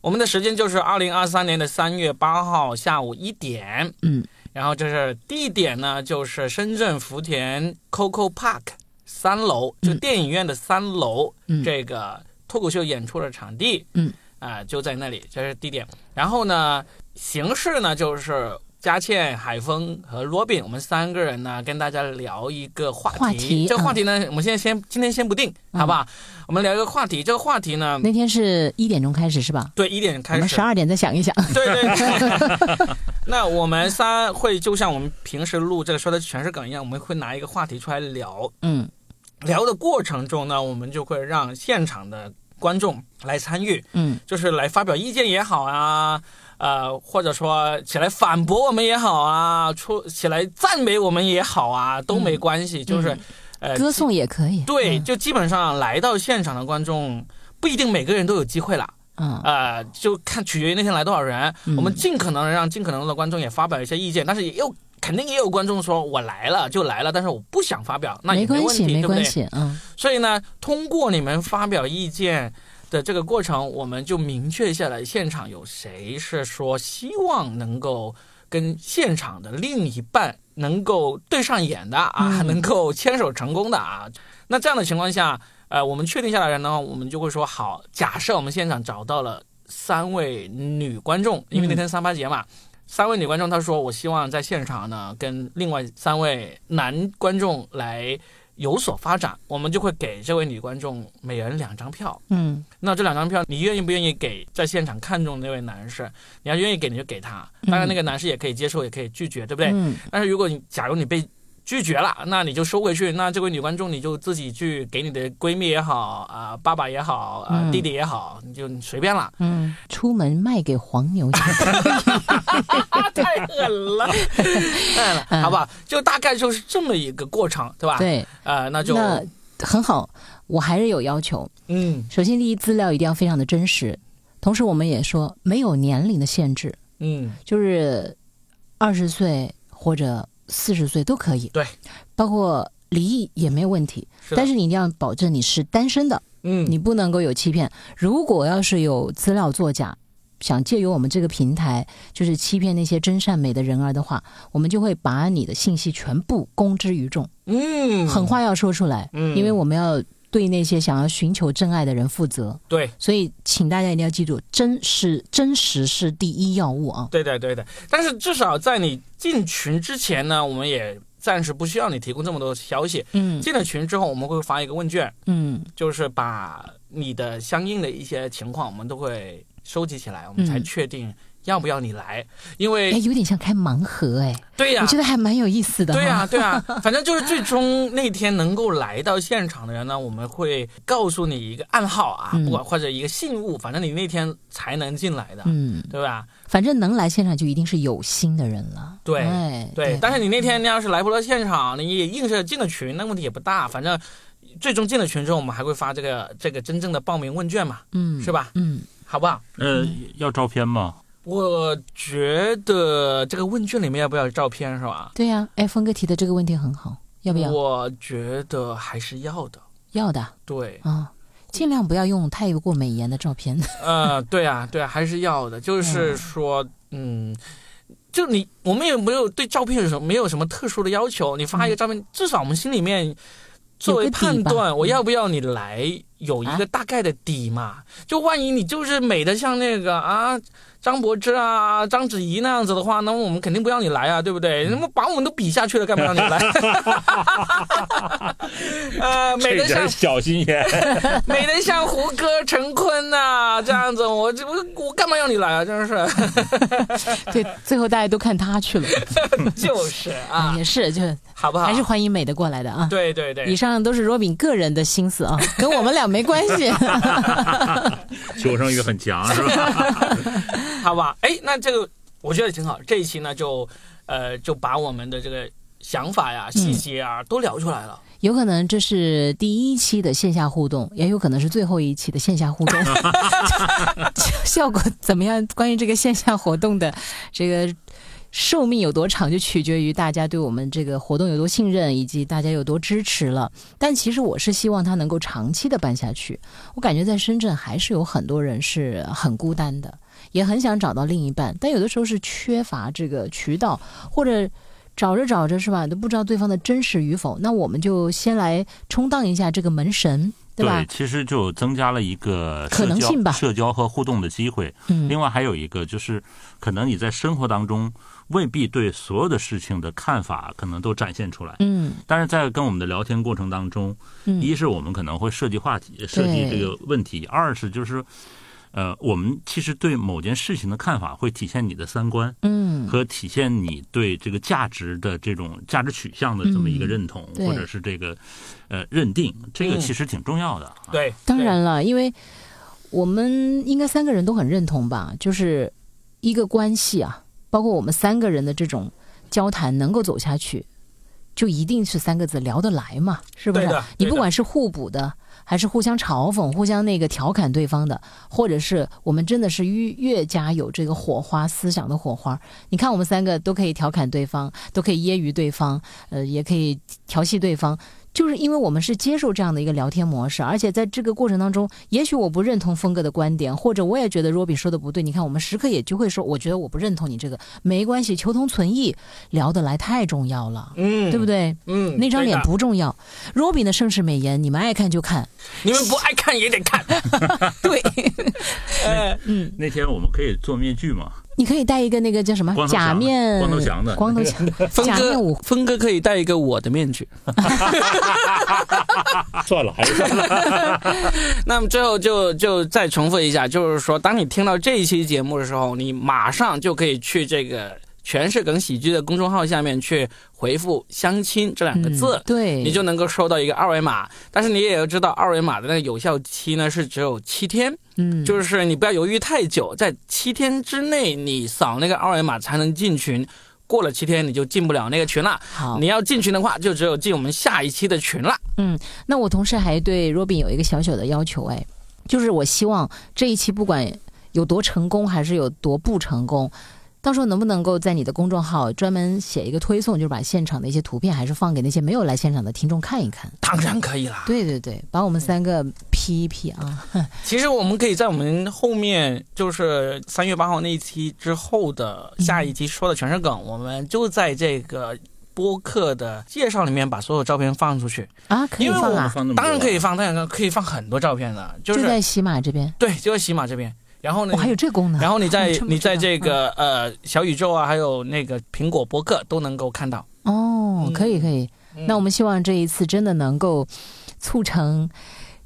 [SPEAKER 1] 我们的时间就是二零二三年的三月八号下午一点，
[SPEAKER 2] 嗯，
[SPEAKER 1] 然后就是地点呢，就是深圳福田 Coco Park 三楼，就电影院的三楼，
[SPEAKER 2] 嗯。
[SPEAKER 1] 这个脱口秀演出的场地，
[SPEAKER 2] 嗯，
[SPEAKER 1] 啊、就在那里，这是地点。然后呢，形式呢就是佳倩、海峰和 Robin，我们三个人呢，跟大家聊一个话题。
[SPEAKER 2] 话题
[SPEAKER 1] 这个话题呢，我们现在先今天先不定，
[SPEAKER 2] 嗯
[SPEAKER 1] 好不好？我们聊一个话题。这个话题呢，
[SPEAKER 2] 那天是一点钟开始是吧？
[SPEAKER 1] 对一点
[SPEAKER 2] 我
[SPEAKER 1] 开始
[SPEAKER 2] 们十，二点再想一想。
[SPEAKER 1] 对对对。[LAUGHS] [LAUGHS] 那我们仨会就像我们平时录这个说的全是梗一样，我们会拿一个话题出来聊。
[SPEAKER 2] 嗯
[SPEAKER 1] 聊的过程中呢，我们就会让现场的观众来参与，
[SPEAKER 2] 嗯
[SPEAKER 1] 就是来发表意见也好啊，呃，或者说起来反驳我们也好啊，出起来赞美我们也好啊，都没关系，就是呃，
[SPEAKER 2] 歌颂也可以。
[SPEAKER 1] 对，
[SPEAKER 2] 嗯
[SPEAKER 1] 就基本上来到现场的观众不一定每个人都有机会啦。
[SPEAKER 2] 嗯
[SPEAKER 1] 呃，就看取决于那天来多少人，
[SPEAKER 2] 嗯
[SPEAKER 1] 我们尽可能让尽可能的观众也发表一些意见，但是也有肯定也有观众说我来了就来了，但是我不想发表，那也
[SPEAKER 2] 没关系，
[SPEAKER 1] 问题，对不对？
[SPEAKER 2] 嗯
[SPEAKER 1] 所以呢，通过你们发表意见的这个过程，我们就明确下来，现场有谁是说希望能够跟现场的另一半能够对上眼的啊，
[SPEAKER 2] 嗯
[SPEAKER 1] 能够牵手成功的啊。那这样的情况下，呃，我们确定下来人呢，我们就会说好，假设我们现场找到了三位女观众，因为那天三八节嘛。三位女观众，她说：“我希望在现场呢，跟另外三位男观众来有所发展，我们就会给这位女观众每人两张票。
[SPEAKER 2] 嗯
[SPEAKER 1] 那这两张票，你愿意不愿意给在现场看中的那位男士？你要愿意给，你就给他。当然，那个男士也可以接受，也可以拒绝，对不对？
[SPEAKER 2] 嗯
[SPEAKER 1] 但是如果你假如你被拒绝了，那你就收回去。那这位女观众，你就自己去给你的闺蜜也好啊、爸爸也好啊、
[SPEAKER 2] 嗯
[SPEAKER 1] 弟弟也好，你就随便了。
[SPEAKER 2] 嗯，出门卖给黄牛去。[LAUGHS]
[SPEAKER 1] 太狠了，太狠了，好不好？就大概就是这么一个过程，对吧？，
[SPEAKER 2] 嗯对，
[SPEAKER 1] 呃，那就
[SPEAKER 2] 那很好。我还是有要求。
[SPEAKER 1] 嗯
[SPEAKER 2] 首先，第一，资料一定要非常的真实。同时，我们也说没有年龄的限制，
[SPEAKER 1] 嗯
[SPEAKER 2] 就是二十岁或者四十岁都可以。
[SPEAKER 1] 对，
[SPEAKER 2] 包括离异也没有问题。
[SPEAKER 1] 是
[SPEAKER 2] 但是你一定要保证你是单身的，
[SPEAKER 1] 嗯，
[SPEAKER 2] 你不能够有欺骗。如果要是有资料作假，想借由我们这个平台，就是欺骗那些真善美的人儿的话，我们就会把你的信息全部公之于众。
[SPEAKER 1] 嗯，
[SPEAKER 2] 狠话要说出来，
[SPEAKER 1] 嗯
[SPEAKER 2] 因为我们要对那些想要寻求真爱的人负责。
[SPEAKER 1] 对。
[SPEAKER 2] 所以，请大家一定要记住，真是真实是第一要务啊！
[SPEAKER 1] 对的，对的。但是至少在你进群之前呢，我们也暂时不需要你提供这么多消息。
[SPEAKER 2] 嗯
[SPEAKER 1] 进了群之后，我们会发一个问卷，
[SPEAKER 2] 嗯
[SPEAKER 1] 就是把你的相应的一些情况，我们都会收集起来，我们才
[SPEAKER 2] 嗯
[SPEAKER 1] 确定要不要你来。因为
[SPEAKER 2] 哎，
[SPEAKER 1] 为
[SPEAKER 2] 有点像开盲盒哎，
[SPEAKER 1] 对呀、
[SPEAKER 2] 我觉得还蛮有意思的。
[SPEAKER 1] 对呀、[LAUGHS] 对呀、反正就是最终那天能够来到现场的人呢，我们会告诉你一个暗号啊，
[SPEAKER 2] 嗯
[SPEAKER 1] 不管或者一个信物，反正你那天才能进来的，
[SPEAKER 2] 嗯，
[SPEAKER 1] 对吧？
[SPEAKER 2] 反正能来现场就一定是有心的人了。
[SPEAKER 1] 对
[SPEAKER 2] 哎，
[SPEAKER 1] 对，但是你那天你要是来不到现场，你也硬是进了群，那问题也不大。反正最终进了群之后，我们还会发这个这个真正的报名问卷嘛，
[SPEAKER 2] 嗯，
[SPEAKER 1] 是吧？
[SPEAKER 2] 嗯，
[SPEAKER 1] 好不好？
[SPEAKER 3] 呃，要照片吗？
[SPEAKER 1] 我觉得这个问卷里面要不要照片是吧？
[SPEAKER 2] 对呀、哎，峰哥提的这个问题很好，要不要？
[SPEAKER 1] 我觉得还是要的。
[SPEAKER 2] 要的
[SPEAKER 1] 对，
[SPEAKER 2] 啊，尽量不要用太过美颜的照片。[LAUGHS]
[SPEAKER 1] 呃，对啊，对啊，还是要的。就是说，嗯，就你我们也没有对照片有什么没有什么特殊的要求，你发一个照片，至少我们心里面作为判断，我
[SPEAKER 2] 嗯
[SPEAKER 1] 要不要你来，有一
[SPEAKER 2] 啊
[SPEAKER 1] 个大概的底嘛。就万一你就是美的像那个啊。张柏芝啊，章子怡那样子的话，那我们肯定不要你来啊，对不对？那么把我们都比下去了，干嘛让你来？[LAUGHS] 呃，美的像
[SPEAKER 3] 小心眼。[LAUGHS]
[SPEAKER 1] 美得像胡歌、陈坤呐、这样子，我这我我干嘛要你来啊？真是，[LAUGHS]
[SPEAKER 2] 对，最后大家都看他去了，
[SPEAKER 1] 就是啊，
[SPEAKER 2] 也是，就
[SPEAKER 1] 好不好？
[SPEAKER 2] 还是欢迎美的过来的啊。
[SPEAKER 1] 对对对
[SPEAKER 2] 以，上都是若饼个人的心思啊，跟我们俩没关系。
[SPEAKER 3] 求生欲很强，是吧？
[SPEAKER 1] 好吧？哎，那这个我觉得挺好。这一期呢，就呃就把我们的这个想法呀、细节啊、都聊出来了。
[SPEAKER 2] 有可能这是第一期的线下互动，也有可能是最后一期的线下互动。效果怎么样？关于这个线下活动的这个寿命有多长，就取决于大家对我们这个活动有多信任，以及大家有多支持了。但其实我是希望它能够长期的办下去。我感觉在深圳还是有很多人是很孤单的，也很想找到另一半，但有的时候是缺乏这个渠道，或者找着找着是吧，都不知道对方的真实与否。那我们就先来充当一下这个门神，对吧？
[SPEAKER 3] 其实就增加了一个
[SPEAKER 2] 可能性吧
[SPEAKER 3] 社交和互动的机会。
[SPEAKER 2] 嗯
[SPEAKER 3] 另外还有一个就是，可能你在生活当中未必对所有的事情的看法可能都展现出来，
[SPEAKER 2] 嗯
[SPEAKER 3] 但是在跟我们的聊天过程当中，
[SPEAKER 2] 嗯
[SPEAKER 3] 一是我们可能会设计话题、设计这个问题；二是就是，呃，我们其实对某件事情的看法会体现你的三观
[SPEAKER 2] 嗯。
[SPEAKER 3] 和体现你对这个价值的这种价值取向的这么一个认同，
[SPEAKER 2] 对。
[SPEAKER 3] 或者是这个呃认定，这个
[SPEAKER 1] 嗯。
[SPEAKER 3] 其实挺重要的。啊，
[SPEAKER 1] 对，
[SPEAKER 2] 当然了，因为我们应该三个人都很认同吧，就是一个关系啊，包括我们三个人的这种交谈能够走下去，就一定是三个字聊得来嘛，是不是？你不管是互补的，还是互相嘲讽、互相那个调侃对方的，或者是我们真的是越越加有这个火花、思想的火花。你看，我们三个都可以调侃对方，都可以揶揄对方，呃，也可以调戏对方。就是因为我们是接受这样的一个聊天模式，而且在这个过程当中，也许我不认同峰哥的观点，或者我也觉得 Robin 说的不对。你看，我们时刻也就会说，我觉得我不认同你这个，没关系，求同存异，聊得来太重要了，
[SPEAKER 1] 嗯，
[SPEAKER 2] 对不对？
[SPEAKER 1] 嗯，
[SPEAKER 2] 那张脸不重要，Robin 的盛世美颜，你们爱看就看。
[SPEAKER 1] 你们不爱看也得看。[LAUGHS]
[SPEAKER 2] 对，[LAUGHS]
[SPEAKER 1] 呃，[LAUGHS]
[SPEAKER 2] 嗯，
[SPEAKER 3] 那天我们可以做面具嘛？
[SPEAKER 2] 你可以戴一个那个叫什么假面，
[SPEAKER 3] 光头强的
[SPEAKER 2] 光头强，[LAUGHS]
[SPEAKER 1] 峰哥
[SPEAKER 2] 假面舞，
[SPEAKER 1] 峰哥可以戴一个我的面具。[LAUGHS]
[SPEAKER 3] 算了，还是算了。[LAUGHS]
[SPEAKER 1] 那么最后就就再重复一下，就是说，当你听到这一期节目的时候，你马上就可以去这个全是梗喜剧的公众号下面去回复“相亲”这两个字。
[SPEAKER 2] 嗯对，
[SPEAKER 1] 你就能够收到一个二维码，但是你也要知道，二维码的那个有效期呢是只有七天，
[SPEAKER 2] 嗯，
[SPEAKER 1] 就是你不要犹豫太久，在七天之内你扫那个二维码才能进群，过了七天你就进不了那个群了。
[SPEAKER 2] 好
[SPEAKER 1] 你。要进群的话，就只有进我们下一期的群了。
[SPEAKER 2] 嗯那我同时还对 Robin 有一个小小的要求，哎，就是我希望这一期不管有多成功还是有多不成功，到时候能不能够在你的公众号专门写一个推送，就是把现场的一些图片还是放给那些没有来现场的听众看一看。
[SPEAKER 1] 当然可以啦。
[SPEAKER 2] 对对对，把我们三个 P 一 P 啊，[LAUGHS]
[SPEAKER 1] 其实我们可以在我们后面，就是三月八号那一期之后的下一期说的全是梗，我们就在这个播客的介绍里面把所有照片放出去。
[SPEAKER 2] 啊，可以放啊，
[SPEAKER 1] 当然可以放，当然可以放很多照片的，就
[SPEAKER 2] 就是在喜马这边，
[SPEAKER 1] 对，就在喜马这边。然后呢
[SPEAKER 2] 我、，还有这功能。
[SPEAKER 1] 然后你在 [LAUGHS] 你在这个呃小宇宙啊，还有那个苹果博客都能够看到。
[SPEAKER 2] 哦，
[SPEAKER 1] 嗯。
[SPEAKER 2] 可以可以，那我们希望这一次真的能够促成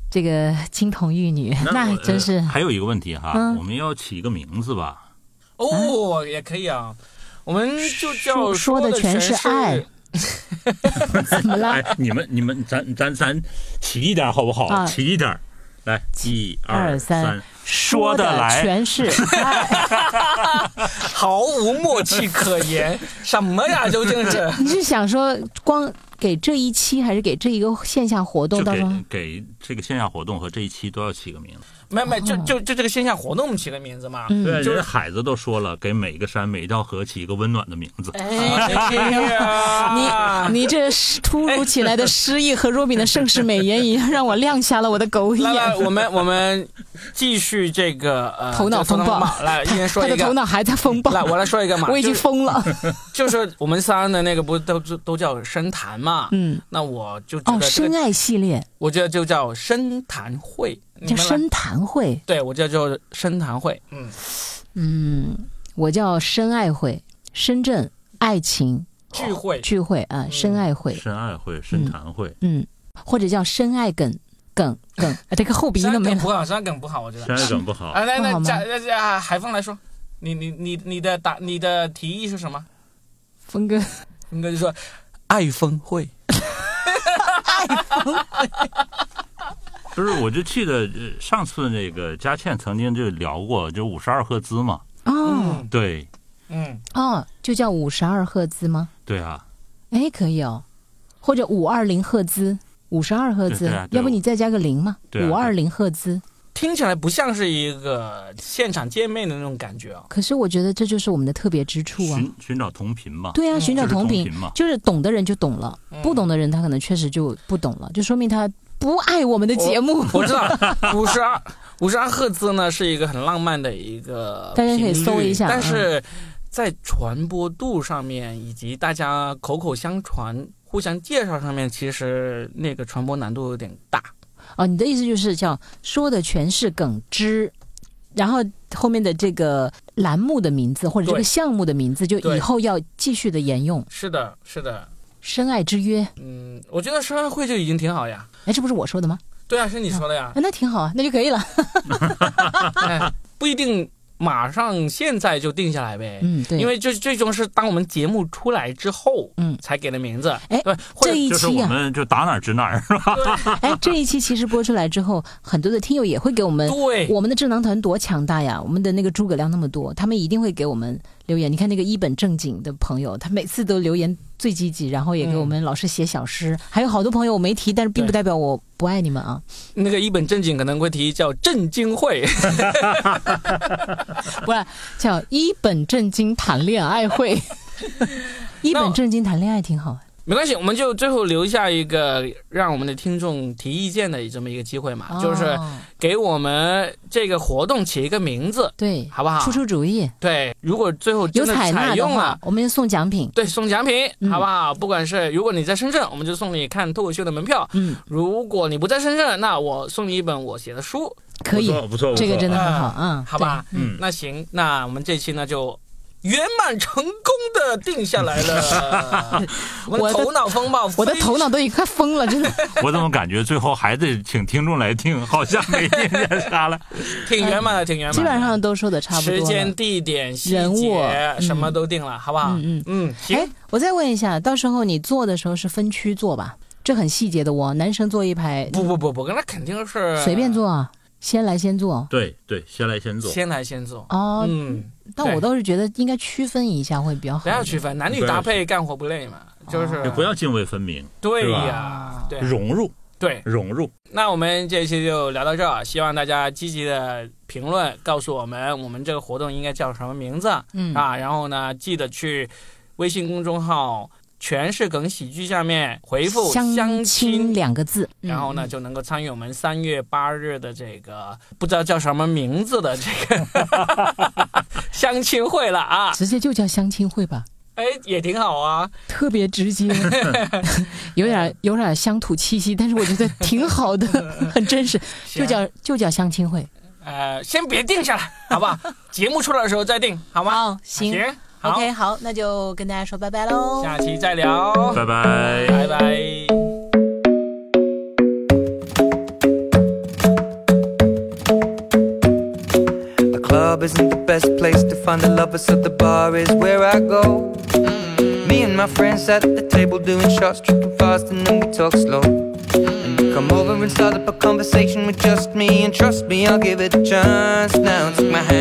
[SPEAKER 2] 这个金童玉女，那真是。
[SPEAKER 3] 呃还有一个问题哈，
[SPEAKER 2] 嗯。
[SPEAKER 3] 我们要起一个名字吧？
[SPEAKER 1] 哦，也可以啊，我们就叫
[SPEAKER 2] 说说的
[SPEAKER 1] 的
[SPEAKER 2] 全是爱。[LAUGHS] 怎么了？
[SPEAKER 3] 哎，你们你们，咱咱咱起一点好不好？
[SPEAKER 2] 啊。
[SPEAKER 3] 起一点，来，一
[SPEAKER 2] 二三。
[SPEAKER 3] 三，
[SPEAKER 2] 说的
[SPEAKER 3] 得来。
[SPEAKER 2] 全是爱。[LAUGHS]
[SPEAKER 1] 毫无默契可言，什么呀？究竟是？[LAUGHS]
[SPEAKER 2] 你是想说光给这一期，还是给这一个线下活动？
[SPEAKER 3] 就给
[SPEAKER 2] 到时候
[SPEAKER 3] 给这个线下活动和这一期都要起个名字。
[SPEAKER 1] 没没，就就就这个线下活动起的名字嘛。
[SPEAKER 2] 嗯
[SPEAKER 3] 对，
[SPEAKER 1] 就是
[SPEAKER 3] 海子都说了，给每一个山每一道河起一个温暖的名字。
[SPEAKER 1] 哎呀，
[SPEAKER 2] 你你这突如其来的诗意和若比的盛世美颜，一样让我亮瞎了我的狗
[SPEAKER 1] 来来，
[SPEAKER 2] 眼。
[SPEAKER 1] 我们我们继续这个呃
[SPEAKER 2] 头脑风暴
[SPEAKER 1] 来，一人说一个。
[SPEAKER 2] 他的头脑还在风暴，
[SPEAKER 1] 来，我来说一个嘛，[LAUGHS]
[SPEAKER 2] 我已经疯了。[LAUGHS]
[SPEAKER 1] 就是我们仨的那个不都都都叫深谈嘛？
[SPEAKER 2] 嗯，
[SPEAKER 1] 那我就
[SPEAKER 2] 哦，
[SPEAKER 1] 得这个，
[SPEAKER 2] 深爱系列
[SPEAKER 1] 我觉得就叫深谈会，
[SPEAKER 2] 叫深谈会，
[SPEAKER 1] 对我叫叫深谈会，嗯，
[SPEAKER 2] 嗯，我叫深爱会，深圳爱情。
[SPEAKER 1] 聚会，
[SPEAKER 2] 聚会啊，深爱会，
[SPEAKER 3] 深爱会、深谈会、
[SPEAKER 2] 嗯，或者叫深爱梗梗梗，啊 [LAUGHS] 这个后鼻音都没了。
[SPEAKER 1] 山梗不好，山梗不好，我觉得。
[SPEAKER 3] 深爱梗不好。
[SPEAKER 1] 啊，那
[SPEAKER 2] 不好吗？
[SPEAKER 1] 那加那加海峰来说，你你你你的答你的提议是什么？
[SPEAKER 2] 峰哥，
[SPEAKER 1] 峰哥就说爱峰会爱峰会，
[SPEAKER 3] 不是，我就记得呃上次那个佳倩曾经就聊过，就五十二赫兹嘛。
[SPEAKER 2] 哦
[SPEAKER 3] 对
[SPEAKER 1] 嗯，
[SPEAKER 2] 哦，就叫五十二赫兹吗？
[SPEAKER 3] 对啊，
[SPEAKER 2] 哎，可以哦，或者五二零赫兹，五十二赫兹要不你再加个零嘛？
[SPEAKER 3] 对啊
[SPEAKER 2] 五二零赫兹。
[SPEAKER 1] 听起来不像是一个现场见面的那种感觉哦。
[SPEAKER 2] 可是我觉得这就是我们的特别之处啊。
[SPEAKER 3] 寻寻找同频嘛。
[SPEAKER 2] 对啊，
[SPEAKER 1] 嗯
[SPEAKER 2] 寻找同频
[SPEAKER 3] 同频嘛，
[SPEAKER 2] 就是懂的人就懂了，
[SPEAKER 1] 嗯
[SPEAKER 2] 不懂的人他可能确实就不懂了，就说明他不爱我们的节目。
[SPEAKER 1] 我知道，五十二五十二赫兹呢是一个很浪漫的一个
[SPEAKER 2] 大家可以搜一下嗯
[SPEAKER 1] 但是在传播度上面以及大家口口相传、互相介绍上面，其实那个传播难度有点大。
[SPEAKER 2] 哦，你的意思就是叫说的全是梗之，然后后面的这个栏目的名字或者这个项目的名字，就以后要继续的沿用。
[SPEAKER 1] 是的，是的，
[SPEAKER 2] 深爱之约，
[SPEAKER 1] 嗯，我觉得深爱会就已经挺好呀。
[SPEAKER 2] 哎，这不是我说的吗？
[SPEAKER 1] 对啊，是你说的呀
[SPEAKER 2] 啊，，那挺好啊，那就可以了。[LAUGHS]
[SPEAKER 1] 哎，不一定马上现在就定下来呗。
[SPEAKER 2] 嗯，对，
[SPEAKER 1] 因为这最终是当我们节目出来之后，
[SPEAKER 2] 嗯
[SPEAKER 1] 才给的名字。
[SPEAKER 2] 哎
[SPEAKER 1] 对，或者
[SPEAKER 2] 这一
[SPEAKER 3] 就是我
[SPEAKER 2] 期啊，
[SPEAKER 3] 们就打哪儿指哪儿，是吧？[LAUGHS]
[SPEAKER 2] 哎，这一期其实播出来之后，很多的听友也会给我们。
[SPEAKER 1] 对，
[SPEAKER 2] 我们的智囊团多强大呀！我们的那个诸葛亮那么多，他们一定会给我们留言。你看那个一本正经的朋友，他每次都留言最积极，然后也给我们老师写小诗。还有好多朋友我没提，但是并不代表我不爱你们啊！
[SPEAKER 1] 那个一本正经可能会提叫正经会，[LAUGHS]
[SPEAKER 2] 不是叫一本正经谈恋爱会，[LAUGHS] 一本正经谈恋爱挺好。
[SPEAKER 1] 没关系，我们就最后留下一个让我们的听众提意见的这么一个机会嘛，就是
[SPEAKER 2] 哦
[SPEAKER 1] 给我们这个活动起一个名字，
[SPEAKER 2] 对，
[SPEAKER 1] 好不好？
[SPEAKER 2] 出出主意，
[SPEAKER 1] 对，如果最后
[SPEAKER 2] 有
[SPEAKER 1] 真的
[SPEAKER 2] 采纳的话
[SPEAKER 1] 采用了，。
[SPEAKER 2] 我们就送奖品。
[SPEAKER 1] 对，送奖品，
[SPEAKER 2] 嗯
[SPEAKER 1] 好不好？不管是如果你在深圳，我们就送你看脱口秀的门票；
[SPEAKER 2] 嗯，
[SPEAKER 1] 如果你不在深圳，那我送你一本我写的书，
[SPEAKER 2] 可以
[SPEAKER 3] 不，错，不错，不错
[SPEAKER 2] 这个真的很好
[SPEAKER 1] 啊
[SPEAKER 2] 嗯，
[SPEAKER 1] 好吧？
[SPEAKER 3] 嗯
[SPEAKER 1] 那行，那我们这期呢就圆满成功的定下来了。[LAUGHS] 我头脑风暴，
[SPEAKER 2] 我的头脑都已经快疯了，真的。[LAUGHS]
[SPEAKER 3] 我怎么感觉最后还得请听众来听，[LAUGHS] 好像没定下啥了。
[SPEAKER 1] 挺圆满的，挺圆满。
[SPEAKER 2] 基本上都说的差不多了。
[SPEAKER 1] 时间、地点、
[SPEAKER 2] 人物
[SPEAKER 1] 什么都定了，好不好？
[SPEAKER 2] 嗯嗯
[SPEAKER 1] 嗯，行
[SPEAKER 2] 哎，，我再问一下，到时候你做的时候是分区做吧？这很细节的哦，男生坐一排，
[SPEAKER 1] 不不不不，那肯定是
[SPEAKER 2] 随便，坐啊，先来先做。
[SPEAKER 3] 对对，先来先做。
[SPEAKER 1] 先来先做。
[SPEAKER 2] 哦，
[SPEAKER 1] 嗯，
[SPEAKER 2] 但我倒是觉得应该区分一下会比较好。
[SPEAKER 1] 不要区分，男女搭配干活不累嘛，就是
[SPEAKER 3] 也不要泾渭分明，
[SPEAKER 1] 对
[SPEAKER 3] 吧
[SPEAKER 1] 呀，对
[SPEAKER 3] 融入
[SPEAKER 1] 对。
[SPEAKER 3] 融入。
[SPEAKER 1] 那我们这一期就聊到这儿，希望大家积极的评论告诉我们，我们这个活动应该叫什么名字
[SPEAKER 2] 嗯
[SPEAKER 1] 啊？然后呢，记得去微信公众号“全是梗喜剧”下面回复“相
[SPEAKER 2] 相
[SPEAKER 1] 亲
[SPEAKER 2] 亲”。两个字，
[SPEAKER 1] 然后呢，
[SPEAKER 2] 嗯，
[SPEAKER 1] 就能够参与我们三月八日的这个不知道叫什么名字的这个 [LAUGHS] 相亲会了啊！
[SPEAKER 2] 直接就叫相亲会吧，
[SPEAKER 1] 哎，也挺好啊。
[SPEAKER 2] 特别直接，[LAUGHS] 有点有点乡土气息，但是我觉得挺好的，[LAUGHS] 很真实，就叫就叫相亲会。
[SPEAKER 1] 呃，先别定下来，好不好？节目出来的时候再定，好吗？
[SPEAKER 2] 好，行
[SPEAKER 1] 行好
[SPEAKER 2] ，OK，好，那就跟大家说拜拜喽。
[SPEAKER 1] 下期再聊，
[SPEAKER 3] 拜拜。
[SPEAKER 1] 拜拜。
[SPEAKER 4] The club isn't the best place to find the lovers, so the bar is where I go. Me and my friends at the table doing shots, tripping fast, and then we talk slow. And you come over and start up a conversation with just me, and trust me, I'll give it a chance. Now take my hand,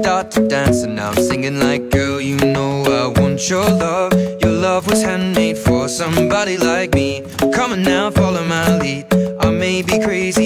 [SPEAKER 4] start to dance. And now I'm singing like, girl, you know I want your love. Your love was handmade for somebody like me. Come on now, follow my lead. I may be crazy,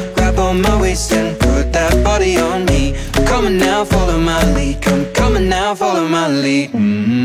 [SPEAKER 4] Come, come on now, follow my lead. mm I'm